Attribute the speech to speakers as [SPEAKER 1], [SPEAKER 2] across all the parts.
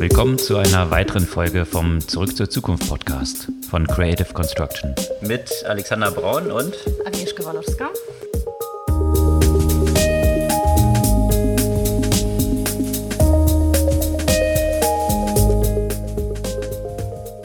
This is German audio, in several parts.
[SPEAKER 1] Willkommen zu einer weiteren Folge vom Zurück zur Zukunft Podcast von Creative Construction.
[SPEAKER 2] Mit Alexander Braun und
[SPEAKER 3] Agnieszka Walowska.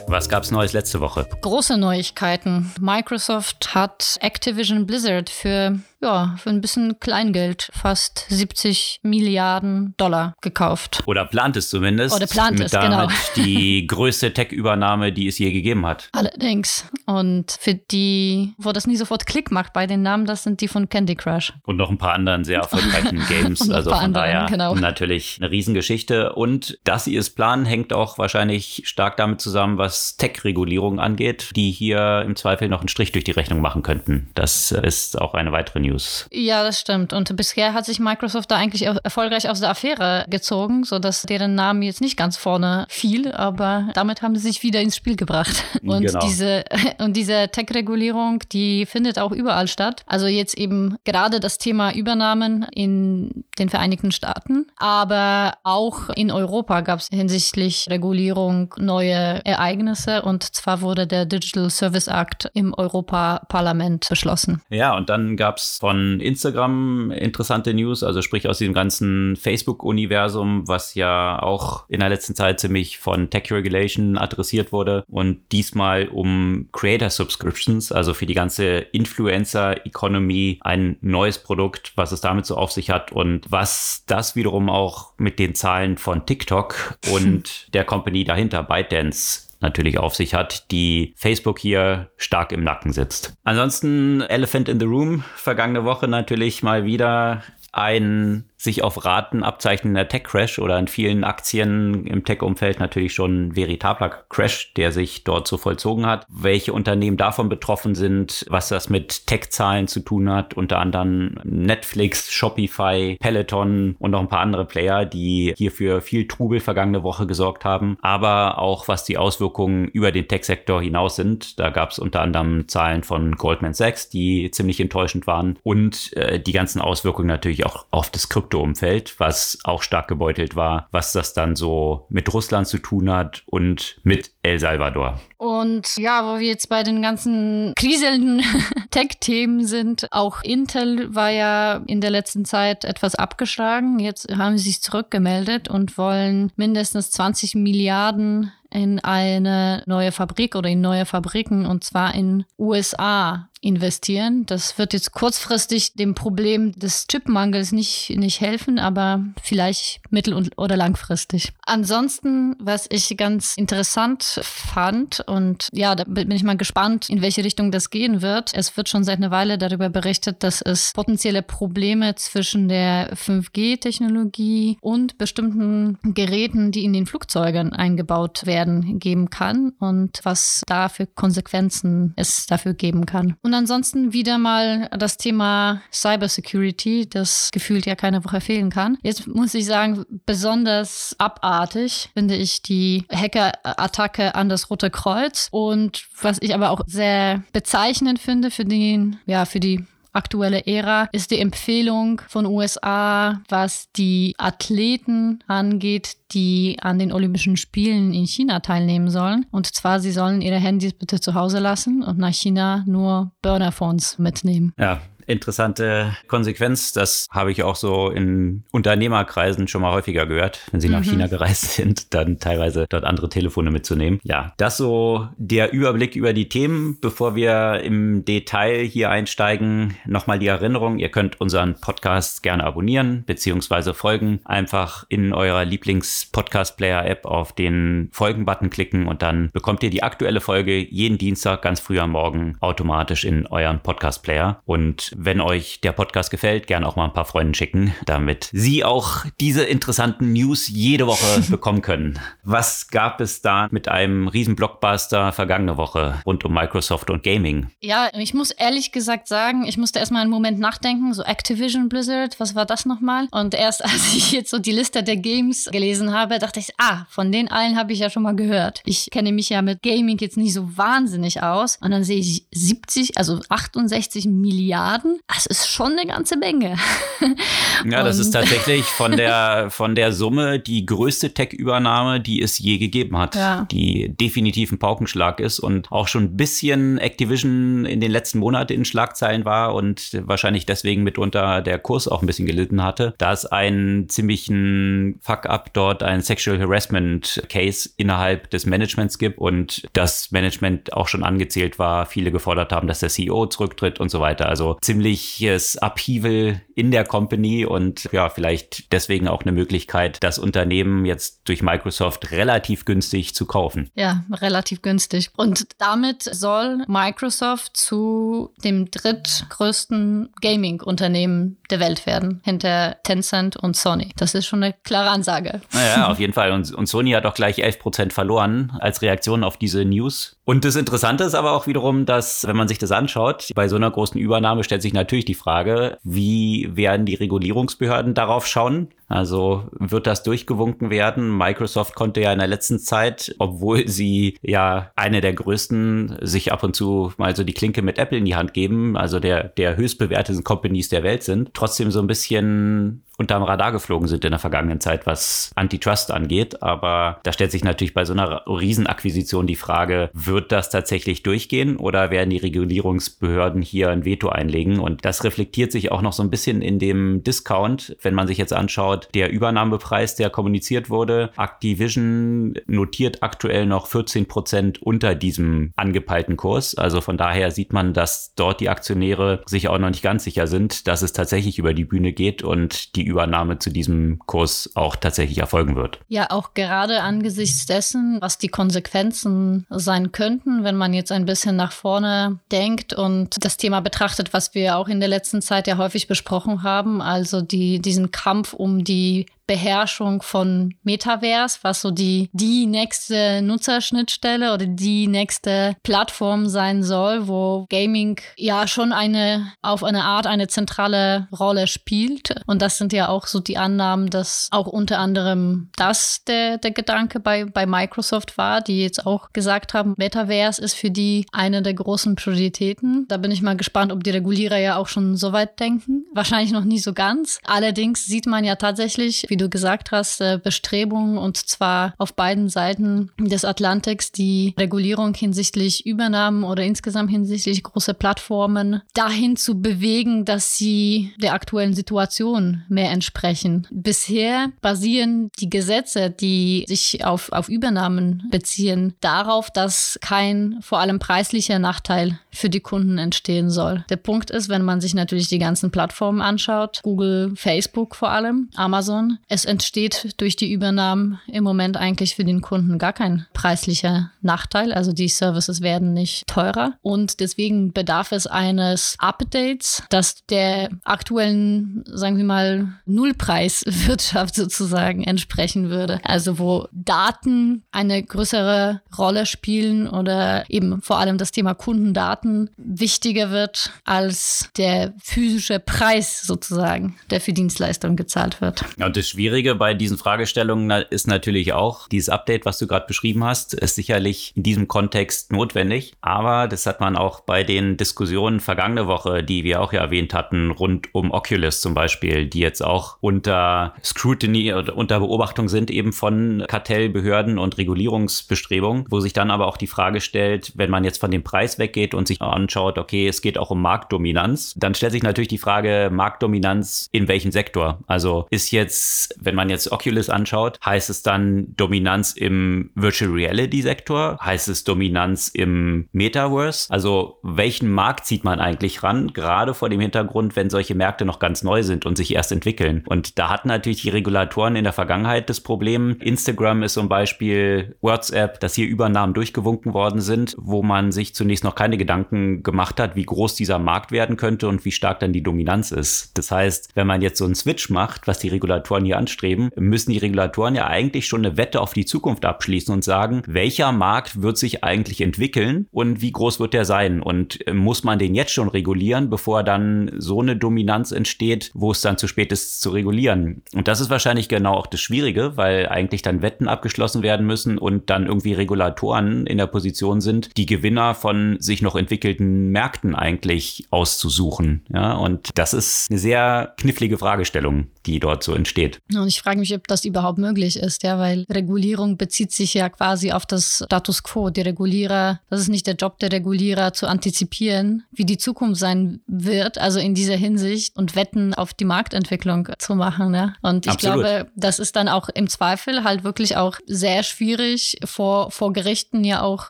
[SPEAKER 1] Was gab's Neues letzte Woche?
[SPEAKER 3] Große Neuigkeiten. Microsoft hat Activision Blizzard für ja, für ein bisschen Kleingeld, fast 70 Milliarden Dollar gekauft.
[SPEAKER 1] Oder plant es zumindest.
[SPEAKER 3] Oder plant es, genau.
[SPEAKER 1] Die größte Tech-Übernahme, die es je gegeben hat.
[SPEAKER 3] Allerdings. Und für die, wo das nie sofort Klick macht bei den Namen, das sind die von Candy Crush.
[SPEAKER 1] Und noch ein paar anderen sehr erfolgreichen Games. also von anderen, daher genau. natürlich eine Riesengeschichte. Und dass sie es planen, hängt auch wahrscheinlich stark damit zusammen, was Tech-Regulierung angeht, die hier im Zweifel noch einen Strich durch die Rechnung machen könnten. Das ist auch eine weitere News. News.
[SPEAKER 3] Ja, das stimmt. Und bisher hat sich Microsoft da eigentlich erfolgreich aus der Affäre gezogen, sodass deren Namen jetzt nicht ganz vorne fiel, aber damit haben sie sich wieder ins Spiel gebracht. Und genau. diese, und diese Tech-Regulierung, die findet auch überall statt. Also jetzt eben gerade das Thema Übernahmen in den Vereinigten Staaten, aber auch in Europa gab es hinsichtlich Regulierung neue Ereignisse und zwar wurde der Digital Service Act im Europaparlament beschlossen.
[SPEAKER 1] Ja, und dann gab es von Instagram interessante News, also sprich aus dem ganzen Facebook-Universum, was ja auch in der letzten Zeit ziemlich von Tech Regulation adressiert wurde und diesmal um Creator Subscriptions, also für die ganze Influencer-Economy ein neues Produkt, was es damit so auf sich hat und was das wiederum auch mit den Zahlen von TikTok und der Company dahinter, ByteDance, natürlich auf sich hat, die Facebook hier stark im Nacken sitzt. Ansonsten Elephant in the Room, vergangene Woche natürlich mal wieder ein sich auf Raten abzeichnender Tech-Crash oder in vielen Aktien im Tech-Umfeld natürlich schon ein veritabler Crash, der sich dort so vollzogen hat. Welche Unternehmen davon betroffen sind, was das mit Tech-Zahlen zu tun hat, unter anderem Netflix, Shopify, Peloton und noch ein paar andere Player, die hier für viel Trubel vergangene Woche gesorgt haben, aber auch was die Auswirkungen über den Tech-Sektor hinaus sind. Da gab es unter anderem Zahlen von Goldman Sachs, die ziemlich enttäuschend waren und äh, die ganzen Auswirkungen natürlich auch auf das Krypto Krypto-Umfeld, was auch stark gebeutelt war, was das dann so mit Russland zu tun hat und mit El Salvador.
[SPEAKER 3] Und ja, wo wir jetzt bei den ganzen kriselnden Tech-Themen sind, auch Intel war ja in der letzten Zeit etwas abgeschlagen. Jetzt haben sie sich zurückgemeldet und wollen mindestens 20 Milliarden in eine neue Fabrik oder in neue Fabriken und zwar in USA investieren. Das wird jetzt kurzfristig dem Problem des Chipmangels nicht, nicht helfen, aber vielleicht mittel- und, oder langfristig. Ansonsten, was ich ganz interessant fand und ja, da bin ich mal gespannt, in welche Richtung das gehen wird. Es wird schon seit einer Weile darüber berichtet, dass es potenzielle Probleme zwischen der 5G-Technologie und bestimmten Geräten, die in den Flugzeugen eingebaut werden, geben kann und was da für Konsequenzen es dafür geben kann. Und ansonsten wieder mal das Thema Cybersecurity, das gefühlt ja keine Woche fehlen kann. Jetzt muss ich sagen, besonders abartig finde ich die Hackerattacke an das Rote Kreuz und was ich aber auch sehr bezeichnend finde für den, ja, für die aktuelle Ära ist die Empfehlung von USA, was die Athleten angeht, die an den Olympischen Spielen in China teilnehmen sollen. Und zwar, sie sollen ihre Handys bitte zu Hause lassen und nach China nur Burnerphones mitnehmen.
[SPEAKER 1] Ja, interessante Konsequenz. Das habe ich auch so in Unternehmerkreisen schon mal häufiger gehört. Wenn sie nach mhm. China gereist sind, dann teilweise dort andere Telefone mitzunehmen. Ja, das so der Überblick über die Themen. Bevor wir im Detail hier einsteigen, nochmal die Erinnerung. Ihr könnt unseren Podcast gerne abonnieren beziehungsweise folgen. Einfach in eurer Lieblings-Podcast-Player-App auf den Folgen-Button klicken und dann bekommt ihr die aktuelle Folge jeden Dienstag ganz früh am Morgen automatisch in euren Podcast-Player. Und wenn euch der Podcast gefällt, gerne auch mal ein paar Freunden schicken, damit sie auch diese interessanten News jede Woche bekommen können. Was gab es da mit einem riesen Blockbuster vergangene Woche rund um Microsoft und Gaming?
[SPEAKER 3] Ja, ich muss ehrlich gesagt sagen, ich musste erstmal einen Moment nachdenken, so Activision Blizzard, was war das nochmal? Und erst als ich jetzt so die Liste der Games gelesen habe, dachte ich, ah, von den allen habe ich ja schon mal gehört. Ich kenne mich ja mit Gaming jetzt nicht so wahnsinnig aus. Und dann sehe ich 70, also 68 Milliarden Milliarden. Das ist schon eine ganze Menge.
[SPEAKER 1] Ja, das ist tatsächlich von der, von der Summe die größte Tech-Übernahme, die es je gegeben hat. Ja. Die definitiv ein Paukenschlag ist und auch schon ein bisschen Activision in den letzten Monaten in Schlagzeilen war und wahrscheinlich deswegen mitunter der Kurs auch ein bisschen gelitten hatte, da es einen ziemlichen Fuck-up dort, ein Sexual Harassment Case innerhalb des Managements gibt und das Management auch schon angezählt war, viele gefordert haben, dass der CEO zurücktritt und so weiter. Also ziemliches Upheaval in der Company und ja, vielleicht deswegen auch eine Möglichkeit, das Unternehmen jetzt durch Microsoft relativ günstig zu kaufen.
[SPEAKER 3] Ja, relativ günstig. Und damit soll Microsoft zu dem drittgrößten Gaming-Unternehmen der Welt werden, hinter Tencent und Sony. Das ist schon eine klare Ansage.
[SPEAKER 1] Naja, auf jeden Fall. Und, und Sony hat auch gleich 11 Prozent verloren als Reaktion auf diese News. Und das Interessante ist aber auch wiederum, dass, wenn man sich das anschaut, bei so einer großen Übernahme stellt sich natürlich die Frage, wie werden die Regulierungsbehörden darauf schauen? Also wird das durchgewunken werden? Microsoft konnte ja in der letzten Zeit, obwohl sie ja eine der größten, sich ab und zu mal so die Klinke mit Apple in die Hand geben, also der, der höchst bewerteten Companies der Welt sind, trotzdem so ein bisschen unterm Radar geflogen sind in der vergangenen Zeit, was Antitrust angeht. Aber da stellt sich natürlich bei so einer Riesenakquisition die Frage, wird das tatsächlich durchgehen oder werden die Regulierungsbehörden hier ein Veto einlegen? Und das reflektiert sich auch noch so ein bisschen in dem Discount, wenn man sich jetzt anschaut, der Übernahmepreis, der kommuniziert wurde. Activision notiert aktuell noch 14 Prozent unter diesem angepeilten Kurs. Also von daher sieht man, dass dort die Aktionäre sich auch noch nicht ganz sicher sind, dass es tatsächlich über die Bühne geht und die Übernahme zu diesem Kurs auch tatsächlich erfolgen wird.
[SPEAKER 3] Ja, auch gerade angesichts dessen, was die Konsequenzen sein könnten, wenn man jetzt ein bisschen nach vorne denkt und das Thema betrachtet, was wir auch in der letzten Zeit ja häufig besprochen haben, also die, diesen Kampf um die Beherrschung von Metaverse, was so die, die nächste Nutzerschnittstelle oder die nächste Plattform sein soll, wo Gaming ja schon eine, auf eine Art eine zentrale Rolle spielt. Und das sind ja auch so die Annahmen, dass auch unter anderem das der, der Gedanke bei, bei Microsoft war, die jetzt auch gesagt haben, Metaverse ist für die eine der großen Prioritäten. Da bin ich mal gespannt, ob die Regulierer ja auch schon so weit denken. Wahrscheinlich noch nie so ganz. Allerdings sieht man ja tatsächlich, wie du gesagt hast, äh, Bestrebungen und zwar auf beiden Seiten des Atlantiks die Regulierung hinsichtlich Übernahmen oder insgesamt hinsichtlich große Plattformen dahin zu bewegen, dass sie der aktuellen Situation mehr entsprechen. Bisher basieren die Gesetze, die sich auf, auf Übernahmen beziehen, darauf, dass kein vor allem preislicher Nachteil für die Kunden entstehen soll. Der Punkt ist, wenn man sich natürlich die ganzen Plattformen anschaut, Google, Facebook vor allem, Amazon, es entsteht durch die Übernahmen im Moment eigentlich für den Kunden gar kein preislicher Nachteil. Also die Services werden nicht teurer und deswegen bedarf es eines Updates, das der aktuellen, sagen wir mal, Nullpreiswirtschaft sozusagen entsprechen würde. Also wo Daten eine größere Rolle spielen oder eben vor allem das Thema Kundendaten wichtiger wird als der physische Preis sozusagen, der für Dienstleistungen gezahlt wird.
[SPEAKER 1] Ja, das Schwierige bei diesen Fragestellungen ist natürlich auch, dieses Update, was du gerade beschrieben hast, ist sicherlich in diesem Kontext notwendig. Aber das hat man auch bei den Diskussionen vergangene Woche, die wir auch ja erwähnt hatten, rund um Oculus zum Beispiel, die jetzt auch unter Scrutiny oder unter Beobachtung sind eben von Kartellbehörden und Regulierungsbestrebungen, wo sich dann aber auch die Frage stellt, wenn man jetzt von dem Preis weggeht und sich anschaut, okay, es geht auch um Marktdominanz, dann stellt sich natürlich die Frage, Marktdominanz in welchem Sektor? Also ist jetzt, wenn man jetzt Oculus anschaut, heißt es dann Dominanz im Virtual Reality Sektor? Heißt es Dominanz im Metaverse? Also welchen Markt zieht man eigentlich ran? Gerade vor dem Hintergrund, wenn solche Märkte noch ganz neu sind und sich erst entwickeln. Und da hatten natürlich die Regulatoren in der Vergangenheit das Problem. Instagram ist zum Beispiel WhatsApp, dass hier Übernahmen durchgewunken worden sind, wo man sich zunächst noch keine Gedanken gemacht hat, wie groß dieser Markt werden könnte und wie stark dann die Dominanz ist. Das heißt, wenn man jetzt so einen Switch macht, was die Regulatoren hier die anstreben, müssen die Regulatoren ja eigentlich schon eine Wette auf die Zukunft abschließen und sagen, welcher Markt wird sich eigentlich entwickeln und wie groß wird der sein? Und äh, muss man den jetzt schon regulieren, bevor dann so eine Dominanz entsteht, wo es dann zu spät ist zu regulieren? Und das ist wahrscheinlich genau auch das Schwierige, weil eigentlich dann Wetten abgeschlossen werden müssen und dann irgendwie Regulatoren in der Position sind, die Gewinner von sich noch entwickelten Märkten eigentlich auszusuchen. Ja, und das ist eine sehr knifflige Fragestellung, die dort so entsteht.
[SPEAKER 3] Und ich frage mich, ob das überhaupt möglich ist, ja, weil Regulierung bezieht sich ja quasi auf das Status quo. Die Regulierer, das ist nicht der Job der Regulierer zu antizipieren, wie die Zukunft sein wird, also in dieser Hinsicht und Wetten auf die Marktentwicklung zu machen. Ja. Und ich Absolut. glaube, das ist dann auch im Zweifel halt wirklich auch sehr schwierig vor, vor Gerichten ja auch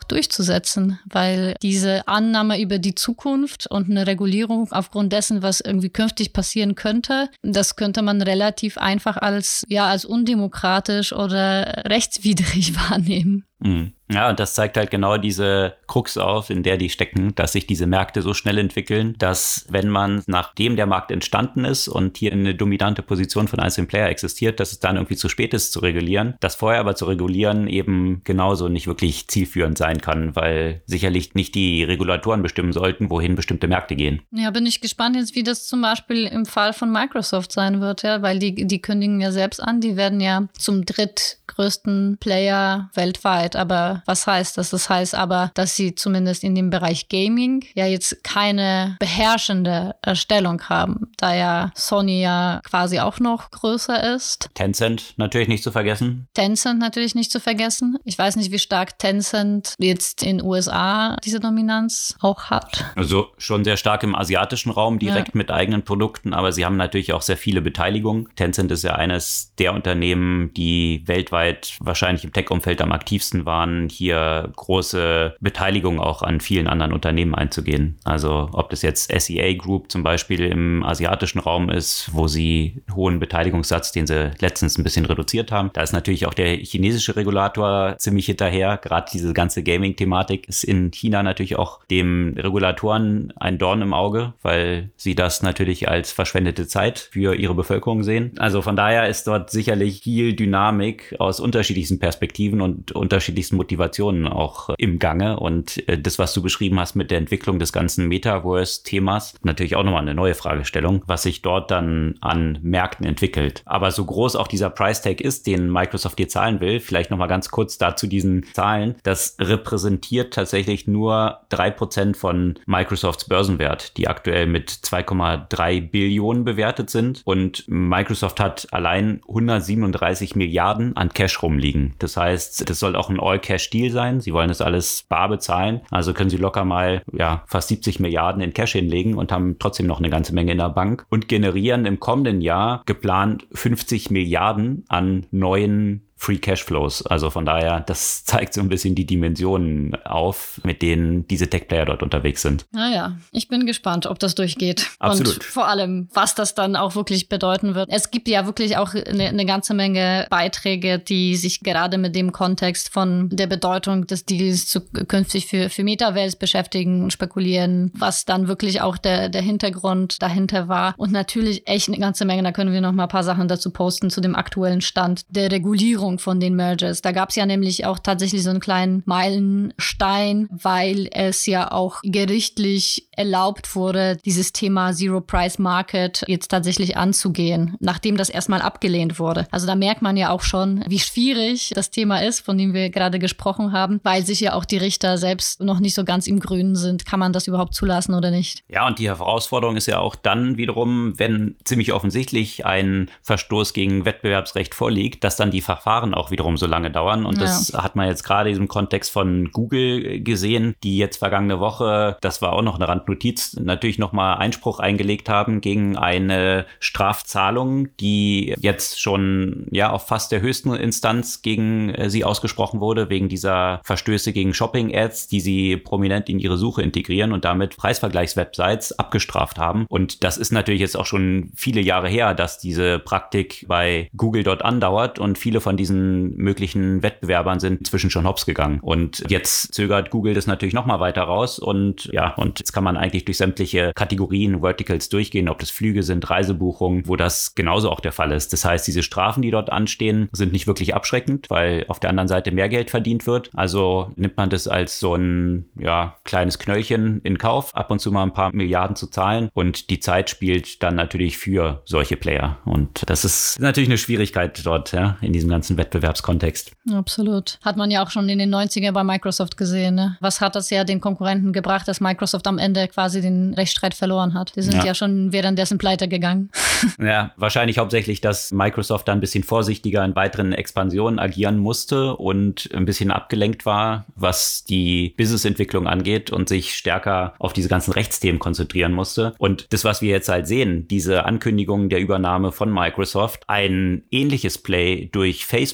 [SPEAKER 3] durchzusetzen, weil diese Annahme über die Zukunft und eine Regulierung aufgrund dessen, was irgendwie künftig passieren könnte, das könnte man relativ einfach als, ja, als undemokratisch oder rechtswidrig wahrnehmen.
[SPEAKER 1] Mhm. Ja, und das zeigt halt genau diese Krux auf, in der die stecken, dass sich diese Märkte so schnell entwickeln, dass wenn man nachdem der Markt entstanden ist und hier eine dominante Position von einzelnen Player existiert, dass es dann irgendwie zu spät ist zu regulieren. Das vorher aber zu regulieren eben genauso nicht wirklich zielführend sein kann, weil sicherlich nicht die Regulatoren bestimmen sollten, wohin bestimmte Märkte gehen.
[SPEAKER 3] Ja, bin ich gespannt jetzt, wie das zum Beispiel im Fall von Microsoft sein wird, ja, weil die, die kündigen ja selbst an, die werden ja zum drittgrößten Player weltweit aber was heißt das? Das heißt aber, dass sie zumindest in dem Bereich Gaming ja jetzt keine beherrschende Stellung haben, da ja Sony ja quasi auch noch größer ist.
[SPEAKER 1] Tencent natürlich nicht zu vergessen.
[SPEAKER 3] Tencent natürlich nicht zu vergessen. Ich weiß nicht, wie stark Tencent jetzt in USA diese Dominanz auch hat.
[SPEAKER 1] Also schon sehr stark im asiatischen Raum, direkt ja. mit eigenen Produkten, aber sie haben natürlich auch sehr viele Beteiligungen. Tencent ist ja eines der Unternehmen, die weltweit wahrscheinlich im Tech-Umfeld am aktivsten waren, hier große Beteiligung auch an vielen anderen Unternehmen einzugehen. Also ob das jetzt SEA Group zum Beispiel im asiatischen Raum ist, wo sie hohen Beteiligungssatz, den sie letztens ein bisschen reduziert haben. Da ist natürlich auch der chinesische Regulator ziemlich hinterher. Gerade diese ganze Gaming-Thematik ist in China natürlich auch dem Regulatoren ein Dorn im Auge, weil sie das natürlich als verschwendete Zeit für ihre Bevölkerung sehen. Also von daher ist dort sicherlich viel Dynamik aus unterschiedlichsten Perspektiven und unterschiedlichen unterschiedlichsten Motivationen auch im Gange. Und äh, das, was du beschrieben hast mit der Entwicklung des ganzen Metaverse-Themas, natürlich auch nochmal eine neue Fragestellung, was sich dort dann an Märkten entwickelt. Aber so groß auch dieser Price Tag ist, den Microsoft dir zahlen will, vielleicht nochmal ganz kurz dazu diesen Zahlen, das repräsentiert tatsächlich nur drei Prozent von Microsofts Börsenwert, die aktuell mit 2,3 Billionen bewertet sind. Und Microsoft hat allein 137 Milliarden an Cash rumliegen. Das heißt, das soll auch ein All-Cash-Deal sein. Sie wollen das alles bar bezahlen. Also können sie locker mal ja, fast 70 Milliarden in Cash hinlegen und haben trotzdem noch eine ganze Menge in der Bank und generieren im kommenden Jahr geplant 50 Milliarden an neuen Free Cashflows. Also von daher, das zeigt so ein bisschen die Dimensionen auf, mit denen diese Tech-Player dort unterwegs sind.
[SPEAKER 3] Naja, ich bin gespannt, ob das durchgeht.
[SPEAKER 1] Absolut.
[SPEAKER 3] Und vor allem, was das dann auch wirklich bedeuten wird. Es gibt ja wirklich auch eine, eine ganze Menge Beiträge, die sich gerade mit dem Kontext von der Bedeutung des Deals zukünftig für, für Metaverse beschäftigen und spekulieren, was dann wirklich auch der, der Hintergrund dahinter war. Und natürlich echt eine ganze Menge, da können wir noch mal ein paar Sachen dazu posten zu dem aktuellen Stand der Regulierung Finanzierung von den Mergers. Da gab es ja nämlich auch tatsächlich so einen kleinen Meilenstein, weil es ja auch gerichtlich erlaubt wurde, dieses Thema Zero Price Market jetzt tatsächlich anzugehen, nachdem das erstmal abgelehnt wurde. Also da merkt man ja auch schon, wie schwierig das Thema ist, von dem wir gerade gesprochen haben, weil sich ja auch die Richter selbst noch nicht so ganz im Grünen sind. Kann man das überhaupt zulassen oder nicht?
[SPEAKER 1] Ja, und die Herausforderung ist ja auch dann wiederum, wenn ziemlich offensichtlich ein Verstoß gegen Wettbewerbsrecht vorliegt, dass dann die Verfahren Verfahren auch wiederum so lange dauern. Und ja. das hat man jetzt gerade im Kontext von Google gesehen, die jetzt vergangene Woche, das war auch noch eine Randnotiz, natürlich nochmal Einspruch eingelegt haben gegen eine Strafzahlung, die jetzt schon ja auf fast der höchsten Instanz gegen äh, sie ausgesprochen wurde, wegen dieser Verstöße gegen Shopping-Ads, die sie prominent in ihre Suche integrieren und damit Preisvergleichswebsites abgestraft haben. Und das ist natürlich jetzt auch schon viele Jahre her, dass diese Praktik bei Google dort andauert und viele von diesen diesen möglichen Wettbewerbern sind zwischen schon hops gegangen. Und jetzt zögert Google das natürlich nochmal weiter raus und ja, und jetzt kann man eigentlich durch sämtliche Kategorien, Verticals durchgehen, ob das Flüge sind, Reisebuchungen, wo das genauso auch der Fall ist. Das heißt, diese Strafen, die dort anstehen, sind nicht wirklich abschreckend, weil auf der anderen Seite mehr Geld verdient wird. Also nimmt man das als so ein ja, kleines Knöllchen in Kauf, ab und zu mal ein paar Milliarden zu zahlen und die Zeit spielt dann natürlich für solche Player. Und das ist natürlich eine Schwierigkeit dort, ja, in diesem ganzen Wettbewerbskontext.
[SPEAKER 3] Absolut. Hat man ja auch schon in den 90ern bei Microsoft gesehen. Ne? Was hat das ja den Konkurrenten gebracht, dass Microsoft am Ende quasi den Rechtsstreit verloren hat? Die sind ja, ja schon währenddessen pleite gegangen.
[SPEAKER 1] Ja, wahrscheinlich hauptsächlich, dass Microsoft da ein bisschen vorsichtiger in weiteren Expansionen agieren musste und ein bisschen abgelenkt war, was die Businessentwicklung angeht und sich stärker auf diese ganzen Rechtsthemen konzentrieren musste. Und das, was wir jetzt halt sehen, diese Ankündigung der Übernahme von Microsoft, ein ähnliches Play durch Facebook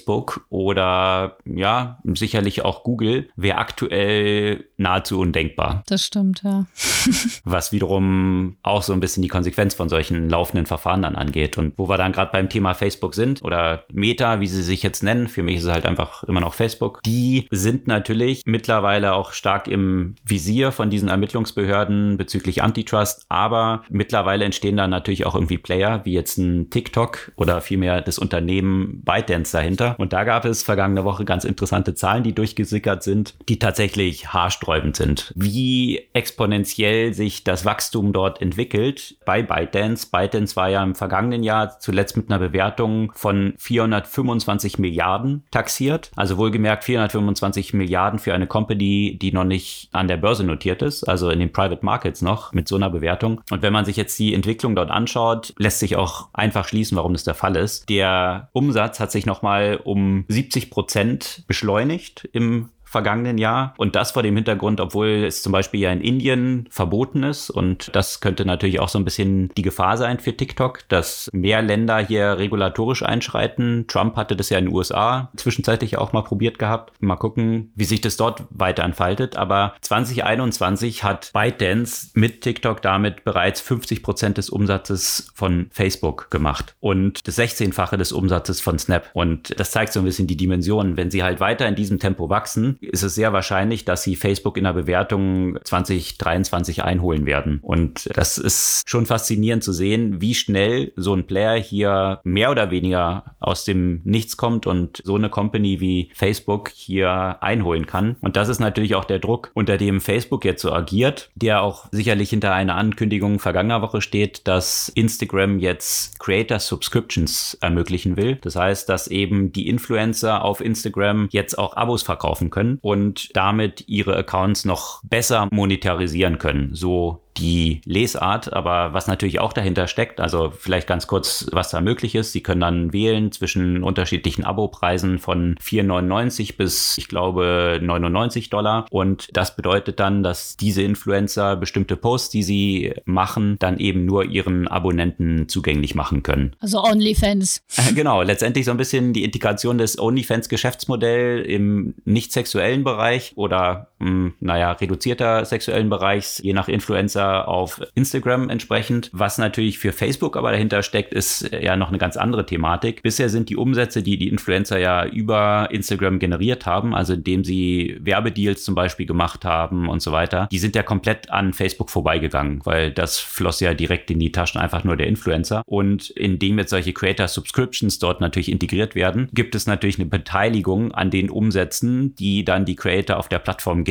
[SPEAKER 1] oder ja, sicherlich auch Google, wäre aktuell nahezu undenkbar.
[SPEAKER 3] Das stimmt, ja.
[SPEAKER 1] was wiederum auch so ein bisschen die Konsequenz von solchen laufenden Verfahren dann angeht. Und wo wir dann gerade beim Thema Facebook sind oder Meta, wie sie sich jetzt nennen, für mich ist es halt einfach immer noch Facebook, die sind natürlich mittlerweile auch stark im Visier von diesen Ermittlungsbehörden bezüglich Antitrust, aber mittlerweile entstehen da natürlich auch irgendwie Player, wie jetzt ein TikTok oder vielmehr das Unternehmen ByteDance dahinter. Und da gab es vergangene Woche ganz interessante Zahlen, die durchgesickert sind, die tatsächlich haarsträubend sind. Wie exponentiell sich das Wachstum dort entwickelt bei ByteDance. ByteDance war ja im vergangenen Jahr zuletzt mit einer Bewertung von 425 Milliarden taxiert. Also wohlgemerkt 425 Milliarden für eine Company, die noch nicht an der Börse notiert ist, also in den Private Markets noch mit so einer Bewertung. Und wenn man sich jetzt die Entwicklung dort anschaut, lässt sich auch einfach schließen, warum das der Fall ist. Der Umsatz hat sich nochmal um 70 Prozent beschleunigt im vergangenen Jahr. Und das vor dem Hintergrund, obwohl es zum Beispiel ja in Indien verboten ist. Und das könnte natürlich auch so ein bisschen die Gefahr sein für TikTok, dass mehr Länder hier regulatorisch einschreiten. Trump hatte das ja in den USA zwischenzeitlich auch mal probiert gehabt. Mal gucken, wie sich das dort weiter entfaltet. Aber 2021 hat ByteDance mit TikTok damit bereits 50 Prozent des Umsatzes von Facebook gemacht und das 16-fache des Umsatzes von Snap. Und das zeigt so ein bisschen die Dimensionen. Wenn sie halt weiter in diesem Tempo wachsen, ist es sehr wahrscheinlich, dass sie Facebook in der Bewertung 2023 einholen werden. Und das ist schon faszinierend zu sehen, wie schnell so ein Player hier mehr oder weniger aus dem Nichts kommt und so eine Company wie Facebook hier einholen kann. Und das ist natürlich auch der Druck, unter dem Facebook jetzt so agiert, der auch sicherlich hinter einer Ankündigung vergangener Woche steht, dass Instagram jetzt Creator Subscriptions ermöglichen will. Das heißt, dass eben die Influencer auf Instagram jetzt auch Abos verkaufen können und damit ihre Accounts noch besser monetarisieren können. So die Lesart, aber was natürlich auch dahinter steckt, also vielleicht ganz kurz, was da möglich ist. Sie können dann wählen zwischen unterschiedlichen Abopreisen von 4,99 bis, ich glaube, 99 Dollar. Und das bedeutet dann, dass diese Influencer bestimmte Posts, die sie machen, dann eben nur ihren Abonnenten zugänglich machen können.
[SPEAKER 3] Also OnlyFans.
[SPEAKER 1] Genau, letztendlich so ein bisschen die Integration des OnlyFans-Geschäftsmodells im nicht sexuellen Bereich oder, mh, naja, reduzierter sexuellen Bereichs, je nach Influencer auf Instagram entsprechend. Was natürlich für Facebook aber dahinter steckt, ist ja noch eine ganz andere Thematik. Bisher sind die Umsätze, die die Influencer ja über Instagram generiert haben, also indem sie Werbedeals zum Beispiel gemacht haben und so weiter, die sind ja komplett an Facebook vorbeigegangen, weil das floss ja direkt in die Taschen einfach nur der Influencer. Und indem jetzt solche Creator Subscriptions dort natürlich integriert werden, gibt es natürlich eine Beteiligung an den Umsätzen, die dann die Creator auf der Plattform generieren,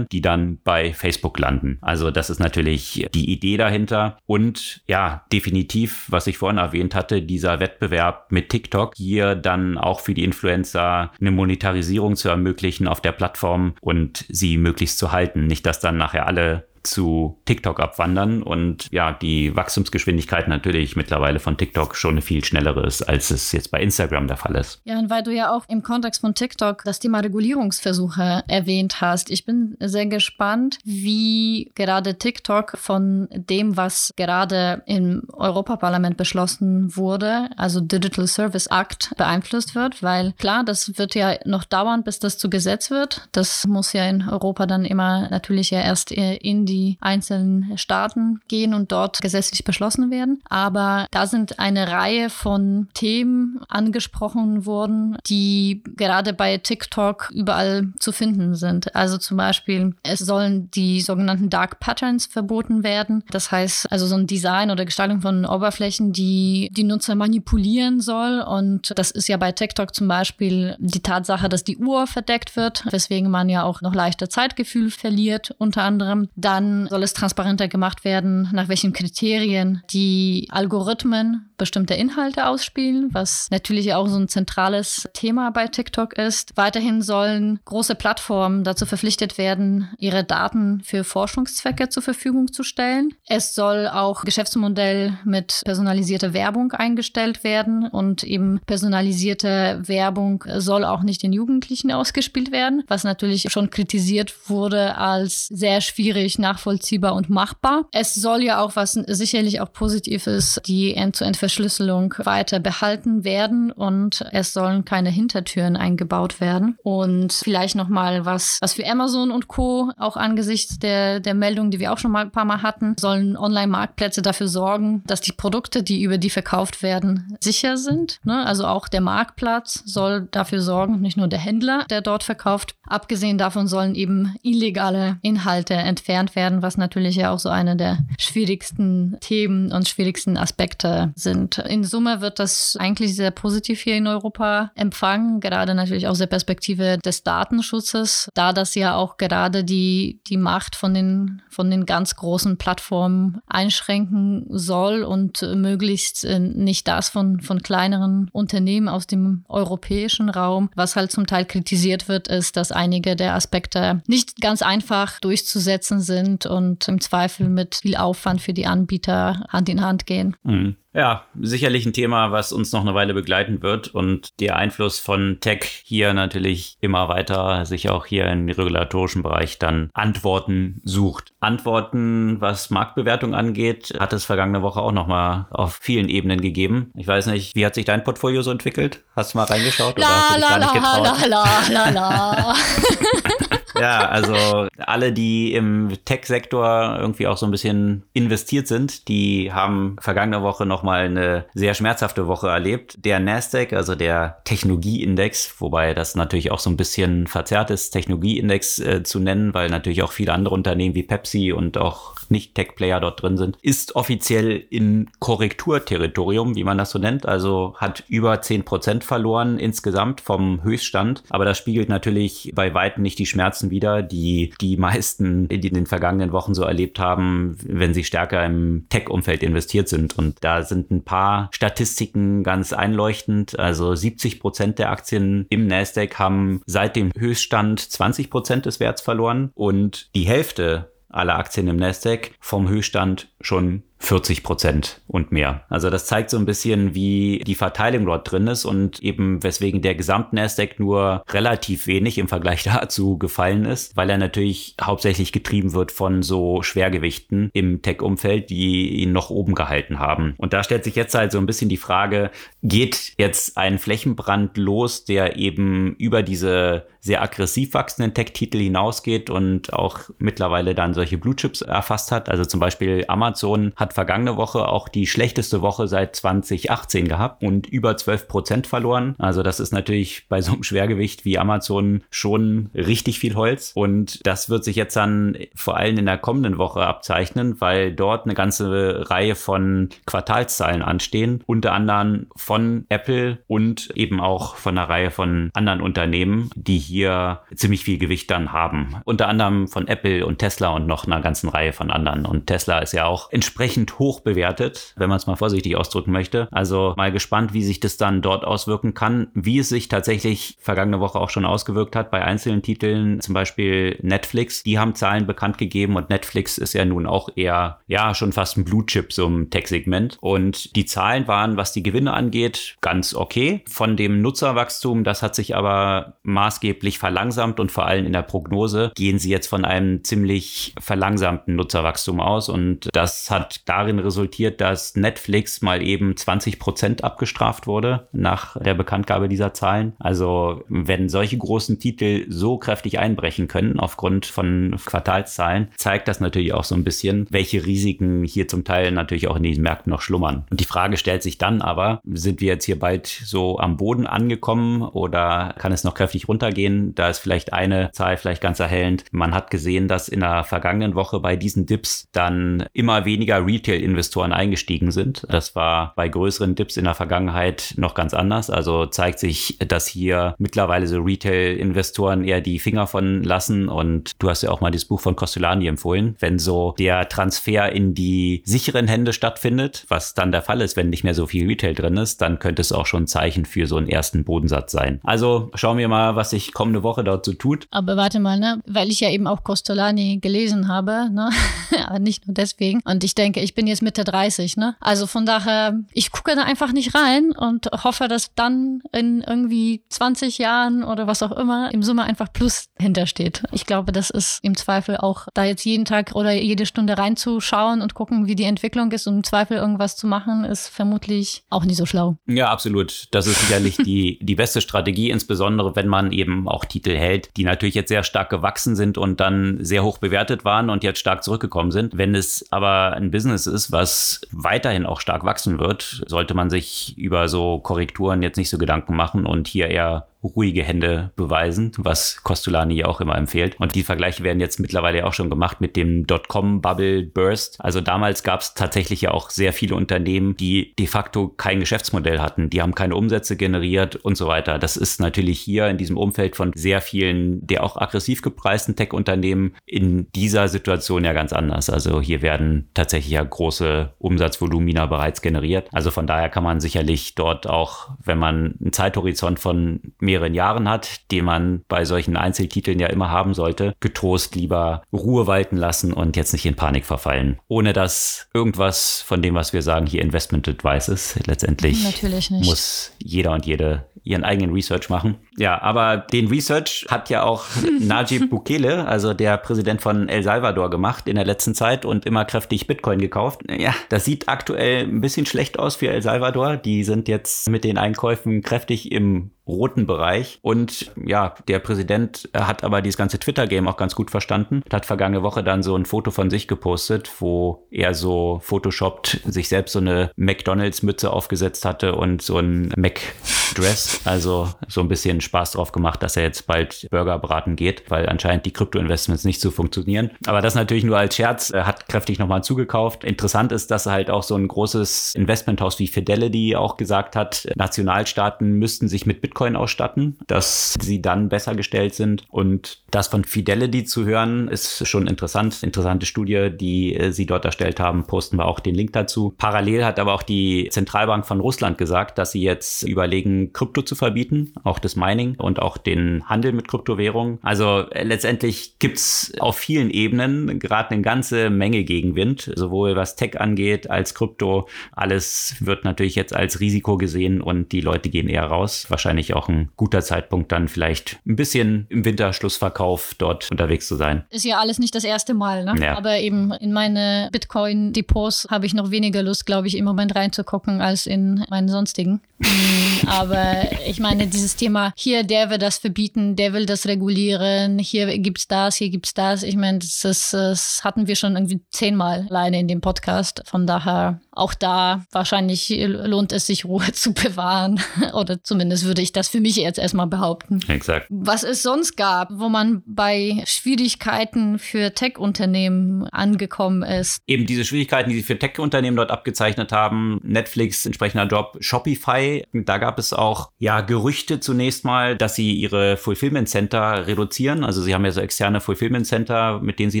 [SPEAKER 1] die dann bei Facebook landen. Also das ist natürlich natürlich die Idee dahinter und ja, definitiv, was ich vorhin erwähnt hatte, dieser Wettbewerb mit TikTok hier dann auch für die Influencer eine Monetarisierung zu ermöglichen auf der Plattform und sie möglichst zu halten. Nicht, dass dann nachher alle zu TikTok abwandern und ja, die Wachstumsgeschwindigkeit natürlich mittlerweile von TikTok schon eine viel schnellere ist, als es jetzt bei Instagram der Fall ist.
[SPEAKER 3] Ja, und weil du ja auch im Kontext von TikTok das Thema Regulierungsversuche erwähnt hast, ich bin sehr gespannt, wie gerade TikTok von dem, was gerade im Europaparlament beschlossen wurde, also Digital Service Act, beeinflusst wird, weil klar, das wird ja noch dauern, bis das zu Gesetz wird. Das muss ja in Europa dann immer natürlich ja erst in die die einzelnen Staaten gehen und dort gesetzlich beschlossen werden. Aber da sind eine Reihe von Themen angesprochen worden, die gerade bei TikTok überall zu finden sind. Also zum Beispiel, es sollen die sogenannten Dark Patterns verboten werden. Das heißt, also so ein Design oder Gestaltung von Oberflächen, die die Nutzer manipulieren soll. Und das ist ja bei TikTok zum Beispiel die Tatsache, dass die Uhr verdeckt wird, weswegen man ja auch noch leichter Zeitgefühl verliert, unter anderem. Dann soll es transparenter gemacht werden, nach welchen Kriterien die Algorithmen bestimmte Inhalte ausspielen, was natürlich auch so ein zentrales Thema bei TikTok ist. Weiterhin sollen große Plattformen dazu verpflichtet werden, ihre Daten für Forschungszwecke zur Verfügung zu stellen. Es soll auch Geschäftsmodell mit personalisierter Werbung eingestellt werden und eben personalisierte Werbung soll auch nicht den Jugendlichen ausgespielt werden, was natürlich schon kritisiert wurde als sehr schwierig nachvollziehbar und machbar. Es soll ja auch, was sicherlich auch positiv ist, die End-to-End- Verschlüsselung weiter behalten werden und es sollen keine Hintertüren eingebaut werden. Und vielleicht nochmal was, was für Amazon und Co. auch angesichts der, der Meldung, die wir auch schon mal ein paar Mal hatten, sollen Online-Marktplätze dafür sorgen, dass die Produkte, die über die verkauft werden, sicher sind. Ne? Also auch der Marktplatz soll dafür sorgen, nicht nur der Händler, der dort verkauft. Abgesehen davon sollen eben illegale Inhalte entfernt werden, was natürlich ja auch so eine der schwierigsten Themen und schwierigsten Aspekte sind sind. In Summe wird das eigentlich sehr positiv hier in Europa empfangen, gerade natürlich aus der Perspektive des Datenschutzes, da das ja auch gerade die, die Macht von den, von den ganz großen Plattformen einschränken soll und möglichst äh, nicht das von, von kleineren Unternehmen aus dem europäischen Raum. Was halt zum Teil kritisiert wird, ist, dass einige der Aspekte nicht ganz einfach durchzusetzen sind und im Zweifel mit viel Aufwand für die Anbieter Hand in Hand gehen.
[SPEAKER 1] Mhm. Ja, sicherlich ein Thema, was uns noch eine Weile begleiten wird und der Einfluss von Tech hier natürlich immer weiter sich auch hier im regulatorischen Bereich dann Antworten sucht. Antworten, was Marktbewertung angeht, hat es vergangene Woche auch nochmal auf vielen Ebenen gegeben. Ich weiß nicht, wie hat sich dein Portfolio so entwickelt? Hast du mal reingeschaut
[SPEAKER 3] la, oder hast du dich la, gar nicht getraut? La, la, la, la.
[SPEAKER 1] ja, also alle, die im Tech-Sektor irgendwie auch so ein bisschen investiert sind, die haben vergangene Woche nochmal eine sehr schmerzhafte Woche erlebt. Der Nasdaq, also der Technologieindex, wobei das natürlich auch so ein bisschen verzerrt ist, Technologieindex äh, zu nennen, weil natürlich auch viele andere Unternehmen wie Pepsi und auch nicht-Tech-Player dort drin sind, ist offiziell in Korrekturterritorium, wie man das so nennt. Also hat über 10% verloren insgesamt vom Höchststand. Aber das spiegelt natürlich bei weitem nicht die Schmerzen wider, die die meisten in den vergangenen Wochen so erlebt haben, wenn sie stärker im Tech-Umfeld investiert sind. Und da sind ein paar Statistiken ganz einleuchtend. Also 70% der Aktien im Nasdaq haben seit dem Höchststand 20% des Werts verloren und die Hälfte aller Aktien im Nasdaq vom Höchststand schon 40 Prozent und mehr. Also das zeigt so ein bisschen, wie die Verteilung dort drin ist und eben weswegen der gesamte Nasdaq nur relativ wenig im Vergleich dazu gefallen ist, weil er natürlich hauptsächlich getrieben wird von so Schwergewichten im Tech-Umfeld, die ihn noch oben gehalten haben. Und da stellt sich jetzt halt so ein bisschen die Frage, geht jetzt ein Flächenbrand los, der eben über diese sehr aggressiv wachsenden Tech-Titel hinausgeht und auch mittlerweile dann solche Blue Chips erfasst hat. Also zum Beispiel Amazon hat vergangene Woche auch die schlechteste Woche seit 2018 gehabt und über 12 Prozent verloren. Also das ist natürlich bei so einem Schwergewicht wie Amazon schon richtig viel Holz. Und das wird sich jetzt dann vor allem in der kommenden Woche abzeichnen, weil dort eine ganze Reihe von Quartalszahlen anstehen. Unter anderem von Apple und eben auch von einer Reihe von anderen Unternehmen, die hier ziemlich viel Gewicht dann haben. Unter anderem von Apple und Tesla und noch einer ganzen Reihe von anderen. Und Tesla ist ja auch entsprechend hoch bewertet, wenn man es mal vorsichtig ausdrücken möchte. Also mal gespannt, wie sich das dann dort auswirken kann, wie es sich tatsächlich vergangene Woche auch schon ausgewirkt hat bei einzelnen Titeln, zum Beispiel Netflix. Die haben Zahlen bekannt gegeben und Netflix ist ja nun auch eher, ja, schon fast ein Blue Chip so im Tech-Segment. Und die Zahlen waren, was die Gewinne angeht, ganz okay. Von dem Nutzerwachstum, das hat sich aber maßgeblich verlangsamt und vor allem in der Prognose gehen sie jetzt von einem ziemlich verlangsamten Nutzerwachstum aus und das hat darin resultiert, dass Netflix mal eben 20 Prozent abgestraft wurde nach der Bekanntgabe dieser Zahlen. Also wenn solche großen Titel so kräftig einbrechen können aufgrund von Quartalszahlen, zeigt das natürlich auch so ein bisschen, welche Risiken hier zum Teil natürlich auch in diesen Märkten noch schlummern. Und die Frage stellt sich dann aber, sind wir jetzt hier bald so am Boden angekommen oder kann es noch kräftig runtergehen? Da ist vielleicht eine Zahl vielleicht ganz erhellend. Man hat gesehen, dass in der vergangenen Woche bei diesen Dips dann immer weniger Retail-Investoren eingestiegen sind. Das war bei größeren Dips in der Vergangenheit noch ganz anders. Also zeigt sich, dass hier mittlerweile so Retail-Investoren eher die Finger von lassen. Und du hast ja auch mal das Buch von Costolani empfohlen. Wenn so der Transfer in die sicheren Hände stattfindet, was dann der Fall ist, wenn nicht mehr so viel Retail drin ist, dann könnte es auch schon ein Zeichen für so einen ersten Bodensatz sein. Also schauen wir mal, was sich kommende Woche dort so tut.
[SPEAKER 3] Aber warte mal, ne? weil ich ja eben auch Costolani gelesen habe, ne? nicht nur deswegen. Und ich denke, ich bin jetzt Mitte 30, ne? Also von daher, ich gucke da einfach nicht rein und hoffe, dass dann in irgendwie 20 Jahren oder was auch immer im Summe einfach Plus hintersteht. Ich glaube, das ist im Zweifel auch, da jetzt jeden Tag oder jede Stunde reinzuschauen und gucken, wie die Entwicklung ist und im Zweifel irgendwas zu machen, ist vermutlich auch nicht so schlau.
[SPEAKER 1] Ja, absolut. Das ist sicherlich die, die beste Strategie, insbesondere wenn man eben auch Titel hält, die natürlich jetzt sehr stark gewachsen sind und dann sehr hoch bewertet waren und jetzt stark zurückgekommen sind. Wenn es aber ein Business ist, was weiterhin auch stark wachsen wird, sollte man sich über so Korrekturen jetzt nicht so Gedanken machen und hier eher ruhige Hände beweisen, was Costolani ja auch immer empfiehlt. Und die Vergleiche werden jetzt mittlerweile auch schon gemacht mit dem Dotcom-Bubble Burst. Also damals gab es tatsächlich ja auch sehr viele Unternehmen, die de facto kein Geschäftsmodell hatten. Die haben keine Umsätze generiert und so weiter. Das ist natürlich hier in diesem Umfeld von sehr vielen der auch aggressiv gepreisten Tech-Unternehmen in dieser Situation ja ganz anders. Also hier werden tatsächlich ja große Umsatzvolumina bereits generiert. Also von daher kann man sicherlich dort auch, wenn man einen Zeithorizont von mehreren Jahren hat, den man bei solchen Einzeltiteln ja immer haben sollte, getrost lieber Ruhe walten lassen und jetzt nicht in Panik verfallen. Ohne dass irgendwas von dem, was wir sagen, hier Investment Advice ist. Letztendlich muss jeder und jede ihren eigenen Research machen. Ja, aber den Research hat ja auch Najib Bukele, also der Präsident von El Salvador, gemacht in der letzten Zeit und immer kräftig Bitcoin gekauft. Ja, das sieht aktuell ein bisschen schlecht aus für El Salvador. Die sind jetzt mit den Einkäufen kräftig im roten Bereich. Und ja, der Präsident hat aber dieses ganze Twitter-Game auch ganz gut verstanden. Hat vergangene Woche dann so ein Foto von sich gepostet, wo er so photoshoppt sich selbst so eine McDonalds-Mütze aufgesetzt hatte und so ein Mac-Dress. Also so ein bisschen Spaß drauf gemacht, dass er jetzt bald Burger braten geht, weil anscheinend die Krypto-Investments nicht so funktionieren. Aber das natürlich nur als Scherz. Er hat kräftig nochmal zugekauft. Interessant ist, dass er halt auch so ein großes Investmenthaus wie Fidelity auch gesagt hat, Nationalstaaten müssten sich mit Bitcoin Bitcoin ausstatten, dass sie dann besser gestellt sind. Und das von Fidelity zu hören, ist schon interessant. Interessante Studie, die äh, sie dort erstellt haben, posten wir auch den Link dazu. Parallel hat aber auch die Zentralbank von Russland gesagt, dass sie jetzt überlegen, Krypto zu verbieten, auch das Mining und auch den Handel mit Kryptowährungen. Also äh, letztendlich gibt es auf vielen Ebenen gerade eine ganze Menge Gegenwind, sowohl was Tech angeht als Krypto. Alles wird natürlich jetzt als Risiko gesehen und die Leute gehen eher raus. Wahrscheinlich sicherlich auch ein guter Zeitpunkt, dann vielleicht ein bisschen im Winterschlussverkauf dort unterwegs zu sein.
[SPEAKER 3] Ist ja alles nicht das erste Mal, ne? Ja. Aber eben in meine Bitcoin-Depots habe ich noch weniger Lust, glaube ich, im Moment reinzugucken als in meine sonstigen. Mm, aber ich meine, dieses Thema, hier, der will das verbieten, der will das regulieren, hier gibt's das, hier gibt's das. Ich meine, das, das hatten wir schon irgendwie zehnmal alleine in dem Podcast. Von daher auch da wahrscheinlich lohnt es sich, Ruhe zu bewahren. Oder zumindest würde ich das für mich jetzt erstmal behaupten.
[SPEAKER 1] Exakt.
[SPEAKER 3] Was es sonst gab, wo man bei Schwierigkeiten für Tech-Unternehmen angekommen ist.
[SPEAKER 1] Eben diese Schwierigkeiten, die sie für Tech-Unternehmen dort abgezeichnet haben. Netflix, entsprechender Job, Shopify. Da gab es auch ja Gerüchte zunächst mal, dass sie ihre Fulfillment Center reduzieren. Also sie haben ja so externe Fulfillment Center, mit denen sie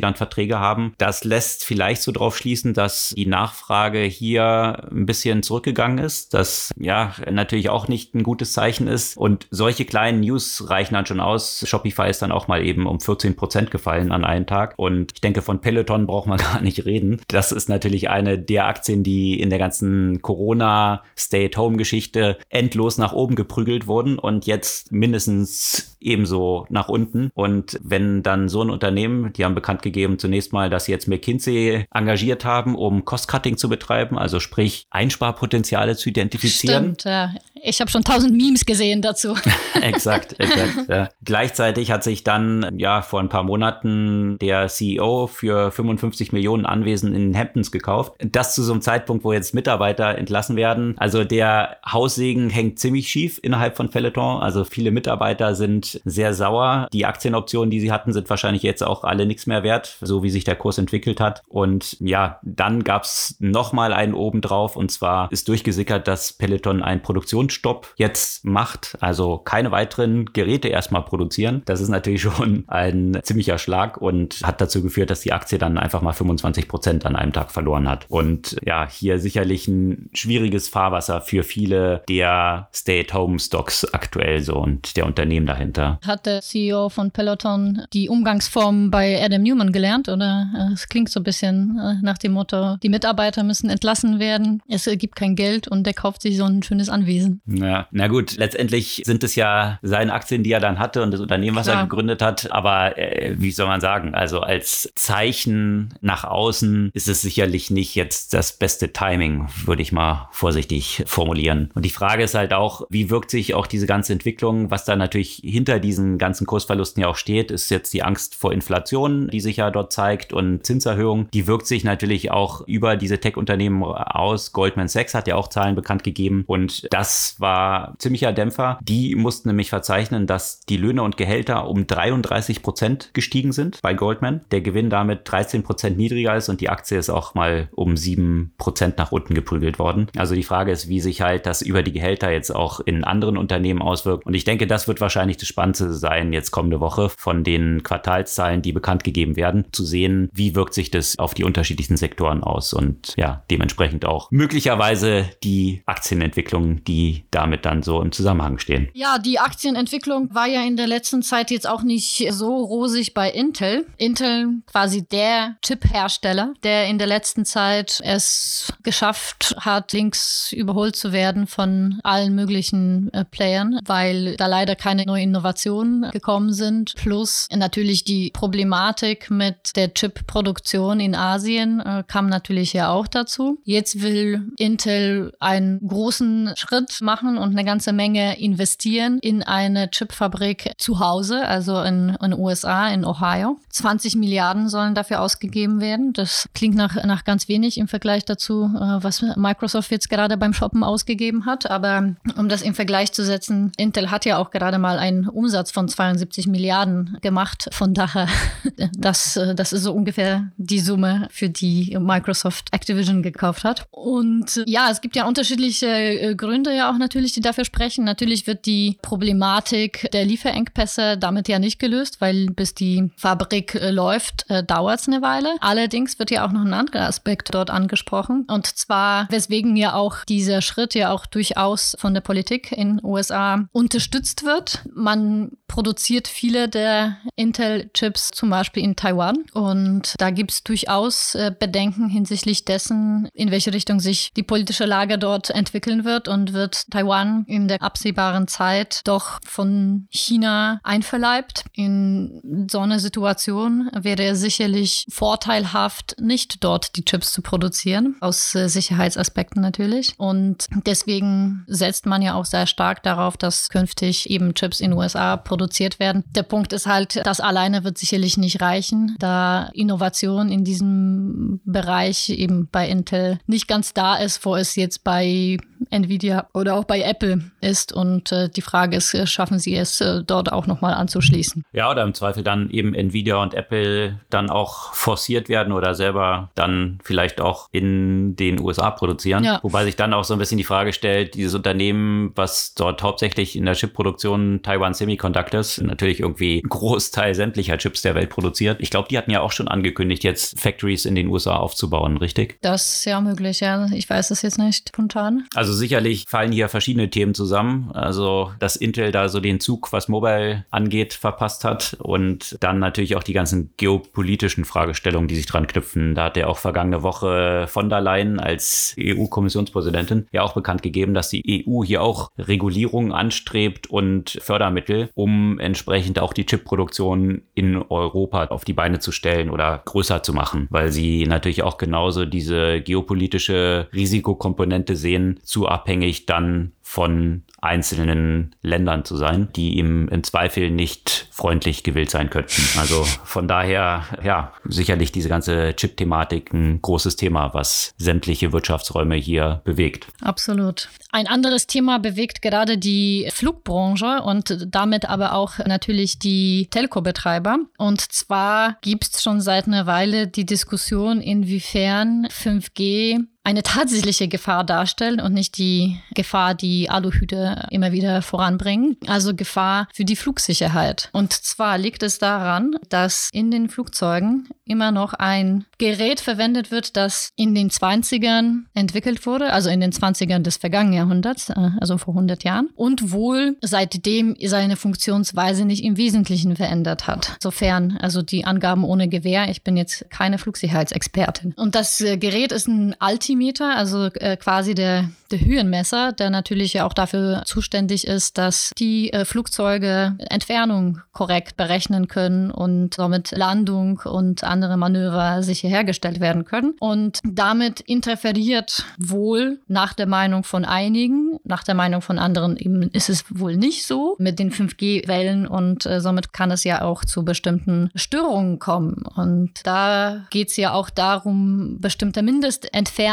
[SPEAKER 1] dann Verträge haben. Das lässt vielleicht so drauf schließen, dass die Nachfrage hier hier ein bisschen zurückgegangen ist, das ja natürlich auch nicht ein gutes Zeichen ist. Und solche kleinen News reichen dann schon aus. Shopify ist dann auch mal eben um 14 Prozent gefallen an einem Tag. Und ich denke, von Peloton braucht man gar nicht reden. Das ist natürlich eine der Aktien, die in der ganzen Corona-Stay-at-Home-Geschichte endlos nach oben geprügelt wurden und jetzt mindestens ebenso nach unten. Und wenn dann so ein Unternehmen, die haben bekannt gegeben zunächst mal, dass sie jetzt McKinsey engagiert haben, um Cost-Cutting zu betreiben, also sprich Einsparpotenziale zu identifizieren.
[SPEAKER 3] Stimmt, ja. Ich habe schon tausend Memes gesehen dazu.
[SPEAKER 1] exakt, exakt. Ja. Gleichzeitig hat sich dann ja vor ein paar Monaten der CEO für 55 Millionen Anwesen in Hamptons gekauft. Das zu so einem Zeitpunkt, wo jetzt Mitarbeiter entlassen werden. Also der Haussegen hängt ziemlich schief innerhalb von Peloton. Also viele Mitarbeiter sind sehr sauer. Die Aktienoptionen, die sie hatten, sind wahrscheinlich jetzt auch alle nichts mehr wert, so wie sich der Kurs entwickelt hat. Und ja, dann gab es nochmal einen obendrauf und zwar ist durchgesickert, dass Peloton ein Produktionsstopp jetzt macht. Also keine weiteren Geräte erstmal produzieren. Das ist natürlich schon ein ziemlicher Schlag und hat dazu geführt, dass die Aktie dann einfach mal 25 Prozent an einem Tag verloren hat. Und ja, hier sicherlich ein schwieriges Fahrwasser für viele der Stay-at-Home-Stocks aktuell so und der Unternehmen dahinter.
[SPEAKER 3] Hat der CEO von Peloton die Umgangsform bei Adam Newman gelernt oder es klingt so ein bisschen äh, nach dem Motto, die Mitarbeiter müssen entlassen werden, es gibt kein Geld und der kauft sich so ein schönes Anwesen.
[SPEAKER 1] Ja, na gut, letztendlich sind es ja seine Aktien, die er dann hatte und das Unternehmen, was Klar. er gegründet hat, aber äh, wie soll man sagen, also als Zeichen nach außen ist es sicherlich nicht jetzt das beste Timing, würde ich mal vorsichtig formulieren. Und die Frage ist halt auch, wie wirkt sich auch diese ganze Entwicklung, was da natürlich hinter diesen ganzen Kursverlusten ja auch steht, ist jetzt die Angst vor Inflation, die sich ja dort zeigt und Zinserhöhung. Die wirkt sich natürlich auch über diese Tech-Unternehmen aus. Goldman Sachs hat ja auch Zahlen bekannt gegeben und das war ziemlicher Dämpfer. Die mussten nämlich verzeichnen, dass die Löhne und Gehälter um 33 Prozent gestiegen sind bei Goldman. Der Gewinn damit 13 Prozent niedriger ist und die Aktie ist auch mal um 7 Prozent nach unten geprügelt worden. Also die Frage ist, wie sich halt das über die Gehälter jetzt auch in anderen Unternehmen auswirkt. Und ich denke, das wird wahrscheinlich das Spannendste sein, jetzt kommende Woche von den Quartalszahlen, die bekannt gegeben werden, zu sehen, wie wirkt sich das auf die unterschiedlichen Sektoren aus und ja, dementsprechend auch möglicherweise die Aktienentwicklungen, die damit dann so im Zusammenhang stehen.
[SPEAKER 3] Ja, die Aktienentwicklung war ja in der letzten Zeit jetzt auch nicht so rosig bei Intel. Intel quasi der Chip-Hersteller, der in der letzten Zeit es geschafft hat, links überholt zu werden von allen möglichen äh, Playern, weil da leider keine neuen Innovationen gekommen sind. Plus natürlich die Problematik mit der Chip-Produktion in Asien äh, kam natürlich ja auch dazu. Jetzt will Intel einen großen Schritt machen und eine ganze Menge investieren in eine Chipfabrik zu Hause, also in den USA, in Ohio. 20 Milliarden sollen dafür ausgegeben werden. Das klingt nach, nach ganz wenig im Vergleich dazu, äh, was Microsoft jetzt gerade beim Shoppen ausgegeben hat. Aber um das im Vergleich zu setzen, Intel hat ja auch gerade mal einen Umsatz von 72 Milliarden gemacht. Von daher, das, äh, das ist so ungefähr die Summe, für die Microsoft Activision gekauft hat. Und äh, ja, es gibt ja unterschiedliche Gründe ja auch natürlich, die dafür sprechen. Natürlich wird die Problematik der Lieferengpässe damit ja nicht gelöst, weil bis die Fabrik läuft, dauert es eine Weile. Allerdings wird ja auch noch ein anderer Aspekt dort angesprochen. Und zwar, weswegen ja auch dieser Schritt ja auch durchaus von der Politik in USA unterstützt wird. Man produziert viele der Intel-Chips zum Beispiel in Taiwan. Und da gibt es durchaus äh, Bedenken hinsichtlich dessen, in welche Richtung sich die politische Lage dort entwickeln wird und wird Taiwan in der absehbaren Zeit doch von China einverleibt. In so einer Situation wäre es sicherlich vorteilhaft, nicht dort die Chips zu produzieren, aus äh, Sicherheitsaspekten natürlich. Und deswegen setzt man ja auch sehr stark darauf, dass künftig eben Chips in den USA produziert werden. Der Punkt ist halt, das alleine wird sicherlich nicht reichen, da Innovation in diesem Bereich eben bei Intel nicht ganz da ist, wo es jetzt bei Nvidia oder auch bei Apple ist. Und äh, die Frage ist, äh, schaffen sie es äh, dort auch nochmal anzuschließen?
[SPEAKER 1] Ja, oder im Zweifel dann eben Nvidia und Apple dann auch forciert werden oder selber dann vielleicht auch in den USA produzieren. Ja. Wobei sich dann auch so ein bisschen die Frage stellt, dieses Unternehmen, was dort hauptsächlich in der Chipproduktion Taiwan Semiconductors natürlich irgendwie einen Großteil sämtlicher Chips der Welt produziert. Ich glaube, die hatten ja auch schon angekündigt, jetzt Factories in den USA aufzubauen, richtig?
[SPEAKER 3] Das ja möglich, ja. Ich weiß es jetzt nicht spontan.
[SPEAKER 1] Also sicherlich fallen hier verschiedene Themen zusammen. Also, dass Intel da so den Zug, was Mobile angeht, verpasst hat und dann natürlich auch die ganzen geopolitischen Fragestellungen, die sich dran knüpfen. Da hat er auch vergangene Woche von der Leyen als EU-Kommissionspräsidentin ja auch bekannt gegeben, dass die EU hier auch Regulierungen anstrebt und Fördermittel, um entsprechend auch die Chipproduktion in Europa auf die Beine zu stellen oder größer zu machen, weil sie natürlich auch genauso diese geopolitische Risikokomponente sehen, zu abhängig dann von einzelnen Ländern zu sein, die ihm im Zweifel nicht freundlich gewillt sein könnten. Also von daher, ja, sicherlich diese ganze Chip-Thematik ein großes Thema, was sämtliche Wirtschaftsräume hier bewegt.
[SPEAKER 3] Absolut. Ein anderes Thema bewegt gerade die Flugbranche und damit aber auch natürlich die Telco-Betreiber. Und zwar gibt es schon seit einer Weile die Diskussion, inwiefern 5G eine tatsächliche Gefahr darstellen und nicht die Gefahr, die Aluhüte immer wieder voranbringen. Also Gefahr für die Flugsicherheit. Und zwar liegt es daran, dass in den Flugzeugen immer noch ein Gerät verwendet wird, das in den 20ern entwickelt wurde, also in den 20ern des vergangenen Jahrhunderts, äh, also vor 100 Jahren, und wohl seitdem seine Funktionsweise nicht im Wesentlichen verändert hat. Sofern, also die Angaben ohne Gewehr, ich bin jetzt keine Flugsicherheitsexpertin. Und das äh, Gerät ist ein Altimeter, also äh, quasi der, der Höhenmesser, der natürlich ja auch dafür zuständig ist, dass die Flugzeuge Entfernung korrekt berechnen können und somit Landung und andere Manöver sicher hergestellt werden können. Und damit interferiert wohl nach der Meinung von einigen, nach der Meinung von anderen eben ist es wohl nicht so mit den 5G-Wellen und äh, somit kann es ja auch zu bestimmten Störungen kommen. Und da geht es ja auch darum, bestimmte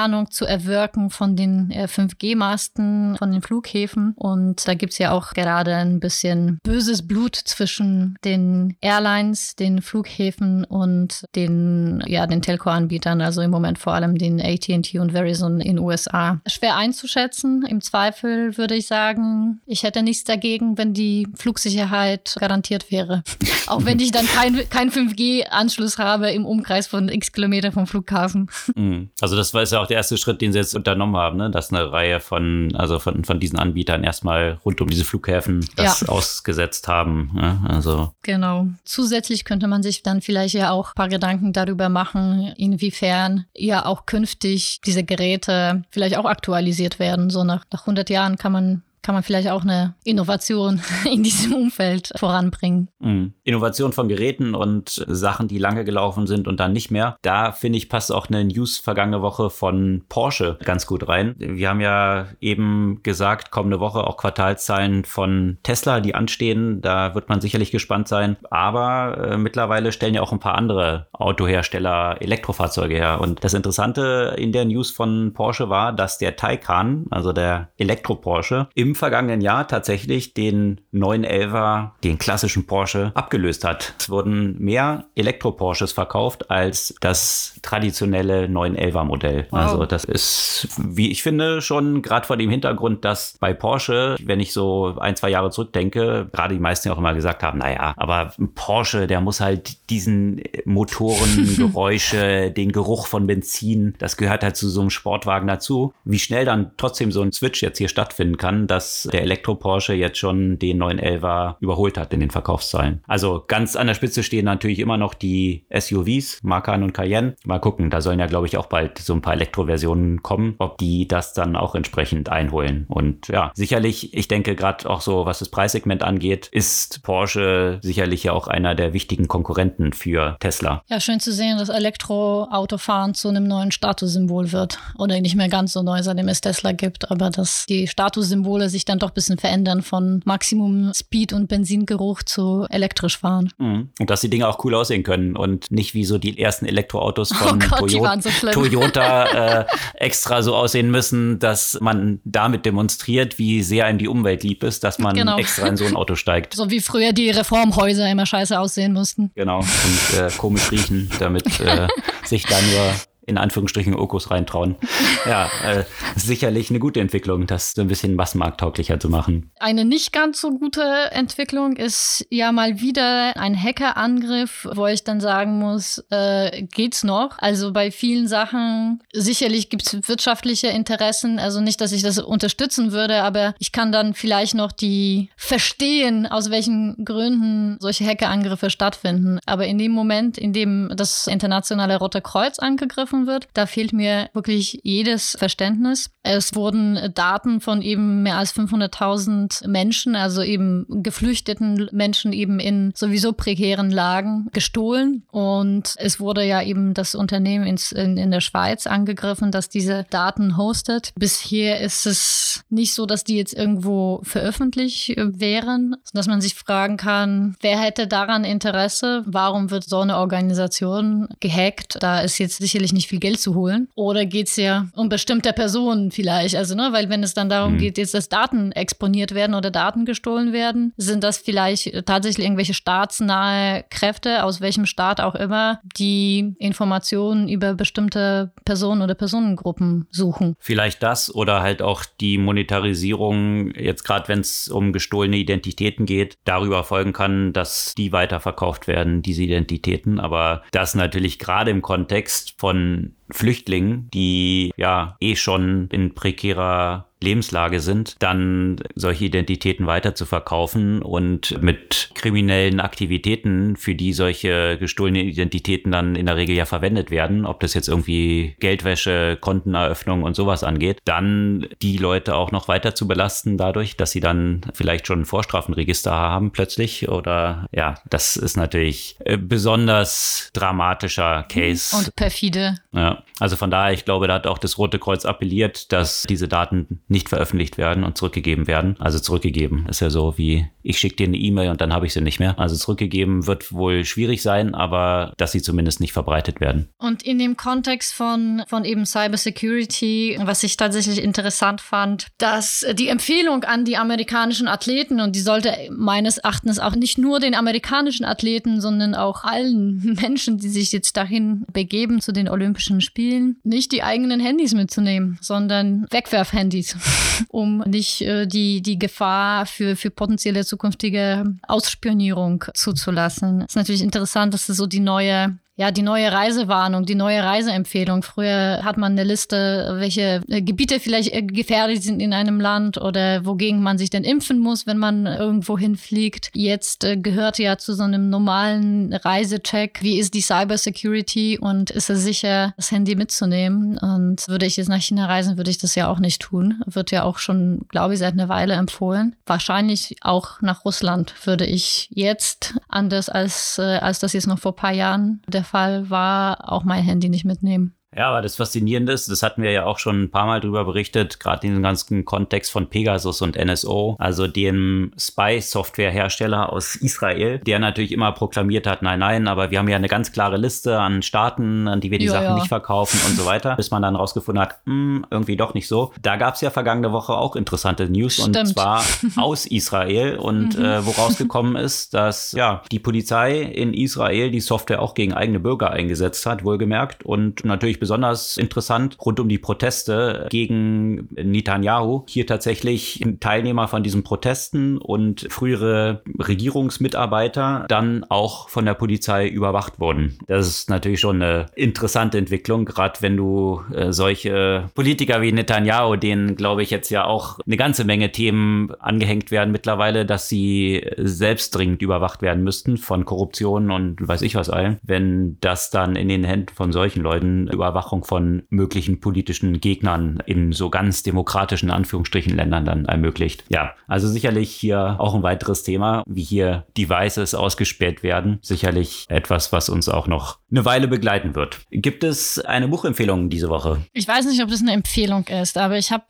[SPEAKER 3] Mindestentfernung zu erwirken von den äh, 5G-Masten, von den Flughäfen. Und da gibt es ja auch gerade ein bisschen böses Blut zwischen den Airlines, den Flughäfen und den, ja, den Telco-Anbietern, also im Moment vor allem den AT&T und Verizon in USA. Schwer einzuschätzen. Im Zweifel würde ich sagen, ich hätte nichts dagegen, wenn die Flugsicherheit garantiert wäre. Auch wenn ich dann keinen kein 5G-Anschluss habe im Umkreis von x Kilometer vom Flughafen.
[SPEAKER 1] Mhm. Also das war ja auch der erste Schritt, den sie jetzt unternommen haben, ne? dass eine Reihe von, also von, von diesen Anbietern erstmal rund um diese Flughäfen das ja. ausgesetzt haben. Ne? Also.
[SPEAKER 3] Genau. Zusätzlich könnte man sich dann vielleicht ja auch ein paar Gedanken darüber machen, inwiefern ja auch künftig diese Geräte vielleicht auch aktualisiert werden. So nach, nach 100 Jahren kann man kann man vielleicht auch eine Innovation in diesem Umfeld voranbringen.
[SPEAKER 1] Mhm. Innovation von Geräten und Sachen, die lange gelaufen sind und dann nicht mehr. Da finde ich, passt auch eine News vergangene Woche von Porsche ganz gut rein. Wir haben ja eben gesagt, kommende Woche auch Quartalszahlen von Tesla, die anstehen. Da wird man sicherlich gespannt sein. Aber äh, mittlerweile stellen ja auch ein paar andere Autohersteller Elektrofahrzeuge her. Und das Interessante in der News von Porsche war, dass der Taycan, also der Elektro-Porsche, im vergangenen Jahr tatsächlich den 911er, den klassischen Porsche, abgelöst hat. Es wurden mehr Elektro-Porsches verkauft als das traditionelle 911er Modell. Wow. Also das ist, wie ich finde, schon gerade vor dem Hintergrund, dass bei Porsche, wenn ich so ein, zwei Jahre zurückdenke, gerade die meisten ja auch immer gesagt haben, naja, aber Porsche, der muss halt diesen Motorengeräusche, den Geruch von Benzin, das gehört halt zu so einem Sportwagen dazu. Wie schnell dann trotzdem so ein Switch jetzt hier stattfinden kann, dass dass der Elektro-Porsche jetzt schon den 911er überholt hat in den Verkaufszahlen. Also ganz an der Spitze stehen natürlich immer noch die SUVs, Macan und Cayenne. Mal gucken, da sollen ja, glaube ich, auch bald so ein paar Elektroversionen kommen, ob die das dann auch entsprechend einholen. Und ja, sicherlich, ich denke gerade auch so, was das Preissegment angeht, ist Porsche sicherlich ja auch einer der wichtigen Konkurrenten für Tesla.
[SPEAKER 3] Ja, schön zu sehen, dass Elektroautofahren zu einem neuen Statussymbol wird. Oder nicht mehr ganz so neu, seitdem es Tesla gibt, aber dass die Statussymbole sich dann doch ein bisschen verändern von Maximum Speed und Benzingeruch zu elektrisch fahren.
[SPEAKER 1] Mhm. Und dass die Dinge auch cool aussehen können und nicht wie so die ersten Elektroautos oh von oh Gott, Toyota, so Toyota äh, extra so aussehen müssen, dass man damit demonstriert, wie sehr einem die Umwelt lieb ist, dass man genau. extra in so ein Auto steigt.
[SPEAKER 3] So wie früher die Reformhäuser immer scheiße aussehen mussten.
[SPEAKER 1] Genau, und äh, komisch riechen, damit äh, sich da nur in Anführungsstrichen Okos reintrauen. ja, äh, sicherlich eine gute Entwicklung, das so ein bisschen massenmarkttauglicher zu machen.
[SPEAKER 3] Eine nicht ganz so gute Entwicklung ist ja mal wieder ein Hackerangriff, wo ich dann sagen muss, äh, geht's noch? Also bei vielen Sachen, sicherlich gibt es wirtschaftliche Interessen, also nicht, dass ich das unterstützen würde, aber ich kann dann vielleicht noch die verstehen, aus welchen Gründen solche Hackerangriffe stattfinden. Aber in dem Moment, in dem das internationale Rote Kreuz angegriffen wird, da fehlt mir wirklich jedes Verständnis. Es wurden Daten von eben mehr als 500.000 Menschen, also eben geflüchteten Menschen eben in sowieso prekären Lagen gestohlen. Und es wurde ja eben das Unternehmen ins, in, in der Schweiz angegriffen, das diese Daten hostet. Bisher ist es nicht so, dass die jetzt irgendwo veröffentlicht wären, dass man sich fragen kann, wer hätte daran Interesse? Warum wird so eine Organisation gehackt? Da ist jetzt sicherlich nicht viel Geld zu holen. Oder geht es ja um bestimmte Personen vielleicht? Also, ne, weil wenn es dann darum mhm. geht, jetzt, dass Daten exponiert werden oder Daten gestohlen werden, sind das vielleicht tatsächlich irgendwelche staatsnahe Kräfte, aus welchem Staat auch immer, die Informationen über bestimmte Personen oder Personengruppen suchen.
[SPEAKER 1] Vielleicht das oder halt auch die Monetarisierung, jetzt gerade wenn es um gestohlene Identitäten geht, darüber folgen kann, dass die weiterverkauft werden, diese Identitäten. Aber das natürlich gerade im Kontext von Flüchtlingen, die ja eh schon in prekärer Lebenslage sind, dann solche Identitäten weiter zu verkaufen und mit kriminellen Aktivitäten, für die solche gestohlenen Identitäten dann in der Regel ja verwendet werden, ob das jetzt irgendwie Geldwäsche, Konteneröffnung und sowas angeht, dann die Leute auch noch weiter zu belasten dadurch, dass sie dann vielleicht schon ein Vorstrafenregister haben plötzlich oder ja, das ist natürlich äh, besonders dramatischer Case.
[SPEAKER 3] Und perfide.
[SPEAKER 1] Ja, also von daher, ich glaube, da hat auch das Rote Kreuz appelliert, dass diese Daten nicht veröffentlicht werden und zurückgegeben werden. Also zurückgegeben ist ja so wie, ich schicke dir eine E-Mail und dann habe ich sie nicht mehr. Also zurückgegeben wird wohl schwierig sein, aber dass sie zumindest nicht verbreitet werden.
[SPEAKER 3] Und in dem Kontext von, von eben Cybersecurity, was ich tatsächlich interessant fand, dass die Empfehlung an die amerikanischen Athleten, und die sollte meines Erachtens auch nicht nur den amerikanischen Athleten, sondern auch allen Menschen, die sich jetzt dahin begeben zu den Olympischen Spielen, nicht die eigenen Handys mitzunehmen, sondern Wegwerfhandys. um nicht äh, die, die Gefahr für, für potenzielle zukünftige Ausspionierung zuzulassen. Es ist natürlich interessant, dass es so die neue ja, die neue Reisewarnung, die neue Reiseempfehlung. Früher hat man eine Liste, welche äh, Gebiete vielleicht äh, gefährlich sind in einem Land oder wogegen man sich denn impfen muss, wenn man irgendwo hinfliegt. Jetzt äh, gehört ja zu so einem normalen Reisecheck, wie ist die Cybersecurity und ist es sicher, das Handy mitzunehmen. Und würde ich jetzt nach China reisen, würde ich das ja auch nicht tun. Wird ja auch schon, glaube ich, seit einer Weile empfohlen. Wahrscheinlich auch nach Russland würde ich jetzt, anders als, als das jetzt noch vor ein paar Jahren der Fall war, auch mein Handy nicht mitnehmen.
[SPEAKER 1] Ja, aber das Faszinierende ist, das hatten wir ja auch schon ein paar Mal drüber berichtet, gerade in dem ganzen Kontext von Pegasus und NSO, also dem Spy-Software-Hersteller aus Israel, der natürlich immer proklamiert hat, nein, nein, aber wir haben ja eine ganz klare Liste an Staaten, an die wir die ja, Sachen ja. nicht verkaufen und so weiter, bis man dann rausgefunden hat, mh, hm, irgendwie doch nicht so. Da gab es ja vergangene Woche auch interessante News Stimmt. und zwar aus Israel und mhm. äh, wo rausgekommen ist, dass ja die Polizei in Israel die Software auch gegen eigene Bürger eingesetzt hat, wohlgemerkt und natürlich besonders interessant rund um die Proteste gegen Netanyahu. Hier tatsächlich Teilnehmer von diesen Protesten und frühere Regierungsmitarbeiter dann auch von der Polizei überwacht wurden. Das ist natürlich schon eine interessante Entwicklung, gerade wenn du äh, solche Politiker wie Netanyahu, denen glaube ich jetzt ja auch eine ganze Menge Themen angehängt werden mittlerweile, dass sie selbst dringend überwacht werden müssten von Korruption und weiß ich was allen. Wenn das dann in den Händen von solchen Leuten überwacht Überwachung von möglichen politischen Gegnern in so ganz demokratischen Anführungsstrichen Ländern dann ermöglicht. Ja, also sicherlich hier auch ein weiteres Thema, wie hier Devices ausgespäht werden. Sicherlich etwas, was uns auch noch eine Weile begleiten wird. Gibt es eine Buchempfehlung diese Woche?
[SPEAKER 3] Ich weiß nicht, ob das eine Empfehlung ist, aber ich habe,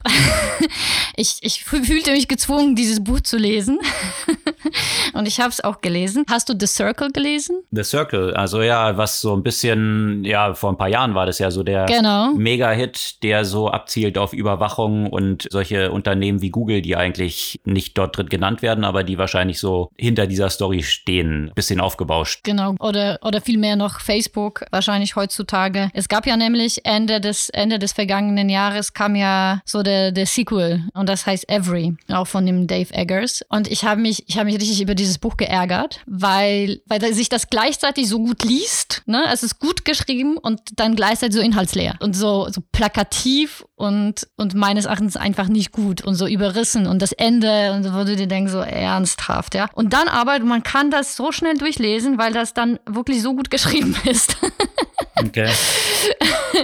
[SPEAKER 3] ich, ich fühlte mich gezwungen, dieses Buch zu lesen. und ich habe es auch gelesen. Hast du The Circle gelesen?
[SPEAKER 1] The Circle, also ja, was so ein bisschen, ja, vor ein paar Jahren war das ja so der
[SPEAKER 3] genau.
[SPEAKER 1] Mega-Hit, der so abzielt auf Überwachung und solche Unternehmen wie Google, die eigentlich nicht dort drin genannt werden, aber die wahrscheinlich so hinter dieser Story stehen, bisschen aufgebauscht.
[SPEAKER 3] Genau, oder, oder vielmehr noch Facebook, wahrscheinlich heutzutage. Es gab ja nämlich Ende des, Ende des vergangenen Jahres kam ja so der, der Sequel und das heißt Every, auch von dem Dave Eggers. Und ich habe mich, ich habe mich richtig über dieses Buch geärgert, weil, weil sich das gleichzeitig so gut liest. Ne? Es ist gut geschrieben und dann gleichzeitig so inhaltsleer und so, so plakativ und, und meines Erachtens einfach nicht gut und so überrissen und das Ende und so, wo du dir denkst, so ernsthaft, ja. Und dann aber, man kann das so schnell durchlesen, weil das dann wirklich so gut geschrieben ist.
[SPEAKER 1] Okay.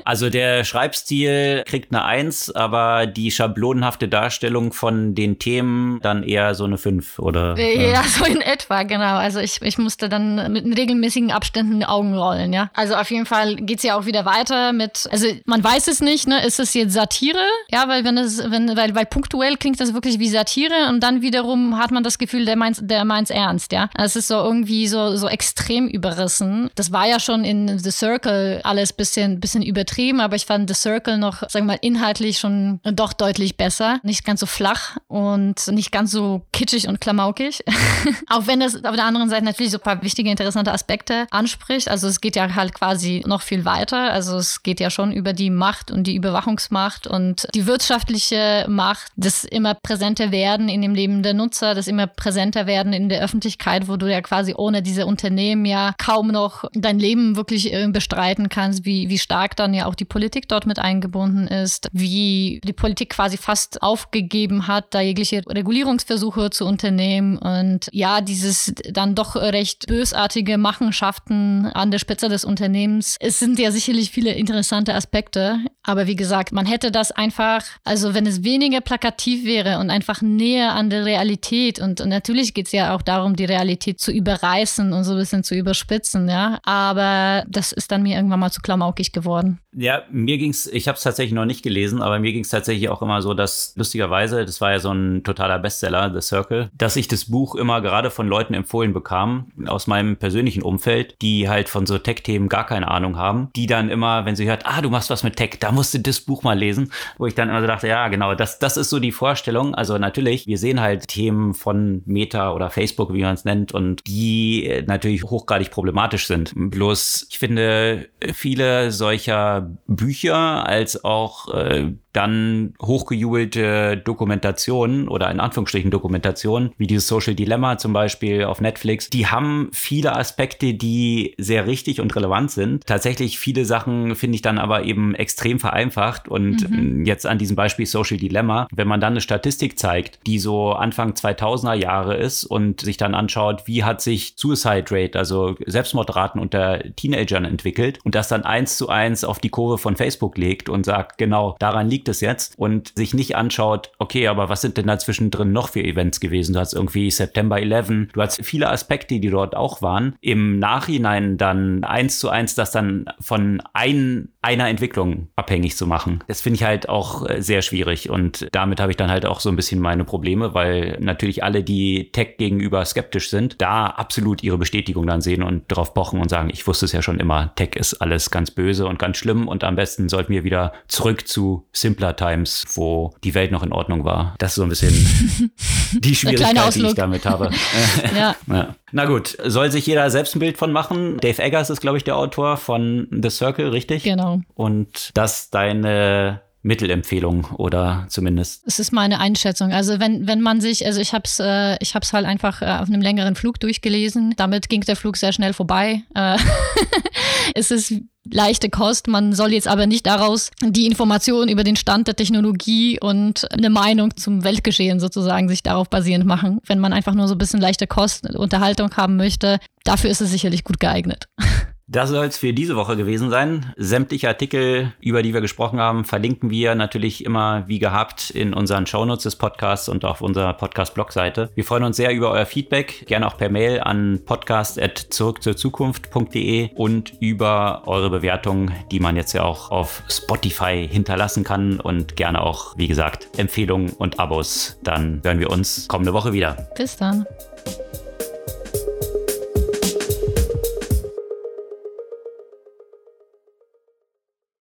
[SPEAKER 1] Also der Schreibstil kriegt eine Eins, aber die schablonenhafte Darstellung von den Themen dann eher so eine Fünf, oder?
[SPEAKER 3] Ja, ja, so in etwa, genau. Also ich, ich musste dann mit regelmäßigen Abständen die Augen rollen, ja. Also auf jeden Fall geht's ja auch wieder weiter mit, also man weiß es nicht, ne, ist es jetzt Satire? Ja, weil wenn es, wenn, weil, weil punktuell klingt das wirklich wie Satire und dann wiederum hat man das Gefühl, der meint, der meint's ernst, ja. Es ist so irgendwie so, so extrem überrissen. Das war ja schon in The Circle alles bisschen, bisschen übertrieben, aber ich fand The Circle noch, sagen wir mal, inhaltlich schon doch deutlich besser. Nicht ganz so flach und nicht ganz so kitschig und klamaukig. Auch wenn es auf der anderen Seite natürlich so ein paar wichtige, interessante Aspekte anspricht. Also es geht ja halt quasi noch viel weiter. Also es geht ja schon über die Macht und die Überwachungsmacht und die wirtschaftliche Macht, das immer präsenter werden in dem Leben der Nutzer, das immer präsenter werden in der Öffentlichkeit, wo du ja quasi ohne diese Unternehmen ja kaum noch dein Leben wirklich äh, bestreiten kannst, wie, wie stark dann ja auch die Politik dort mit eingebunden ist, wie die Politik quasi fast aufgegeben hat, da jegliche Regulierungsversuche zu unternehmen und ja, dieses dann doch recht bösartige Machenschaften an der Spitze des Unternehmens. Es sind ja sicherlich viele interessante Aspekte, aber wie gesagt, man hätte das einfach, also wenn es weniger plakativ wäre und einfach näher an der Realität und, und natürlich geht es ja auch darum, die Realität zu überreißen und so ein bisschen zu überspitzen, ja, aber das ist dann mir irgendwann mal zu klamaukig geworden.
[SPEAKER 1] Ja, mir ging's, ich habe es tatsächlich noch nicht gelesen, aber mir ging's tatsächlich auch immer so, dass lustigerweise, das war ja so ein totaler Bestseller, The Circle, dass ich das Buch immer gerade von Leuten empfohlen bekam, aus meinem persönlichen Umfeld, die halt von so Tech-Themen gar keine Ahnung haben, die dann immer, wenn sie hört, ah, du machst was mit Tech, da musst du das Buch mal lesen, wo ich dann immer so dachte, ja, genau, das, das ist so die Vorstellung. Also natürlich, wir sehen halt Themen von Meta oder Facebook, wie man es nennt, und die natürlich hochgradig problematisch sind. Bloß, ich finde, viele solcher Bücher als auch äh, dann hochgejubelte Dokumentationen oder in Anführungsstrichen Dokumentationen, wie dieses Social Dilemma zum Beispiel auf Netflix, die haben viele Aspekte, die sehr richtig und relevant sind. Tatsächlich viele Sachen finde ich dann aber eben extrem vereinfacht und mhm. jetzt an diesem Beispiel Social Dilemma, wenn man dann eine Statistik zeigt, die so Anfang 2000er Jahre ist und sich dann anschaut, wie hat sich Suicide Rate, also Selbstmordraten unter Teenagern entwickelt und das dann eins zu eins auf die Kurve von Facebook legt und sagt, genau, daran liegt es jetzt und sich nicht anschaut, okay, aber was sind denn da zwischendrin noch für Events gewesen? Du hast irgendwie September 11, du hast viele Aspekte, die dort auch waren. Im Nachhinein dann eins zu eins das dann von ein, einer Entwicklung abhängig zu machen. Das finde ich halt auch äh, sehr schwierig und damit habe ich dann halt auch so ein bisschen meine Probleme, weil natürlich alle, die Tech gegenüber skeptisch sind, da absolut ihre Bestätigung dann sehen und darauf pochen und sagen, ich wusste es ja schon immer, Tech ist alles ganz böse und ganz schlimm und am besten sollten wir wieder zurück zu simpler Times, wo die Welt noch in Ordnung war. Das ist so ein bisschen die Schwierigkeit, die ich damit habe. ja. ja. Na gut, soll sich jeder selbst ein Bild von machen. Dave Eggers ist, glaube ich, der Autor von The Circle, richtig?
[SPEAKER 3] Genau.
[SPEAKER 1] Und das deine Mittelempfehlung oder zumindest.
[SPEAKER 3] Es ist meine Einschätzung. Also wenn, wenn man sich, also ich habe es äh, ich hab's halt einfach äh, auf einem längeren Flug durchgelesen. Damit ging der Flug sehr schnell vorbei. Äh, es ist leichte Kost. Man soll jetzt aber nicht daraus die Information über den Stand der Technologie und eine Meinung zum Weltgeschehen sozusagen sich darauf basierend machen. Wenn man einfach nur so ein bisschen leichte Kost, Unterhaltung haben möchte, dafür ist es sicherlich gut geeignet.
[SPEAKER 1] Das soll es für diese Woche gewesen sein. Sämtliche Artikel, über die wir gesprochen haben, verlinken wir natürlich immer wie gehabt in unseren Shownotes des Podcasts und auf unserer Podcast-Blog-Seite. Wir freuen uns sehr über euer Feedback, gerne auch per Mail an podcast.zurückzurzukunft.de und über eure Bewertungen, die man jetzt ja auch auf Spotify hinterlassen kann und gerne auch, wie gesagt, Empfehlungen und Abos. Dann hören wir uns kommende Woche wieder.
[SPEAKER 3] Bis dann.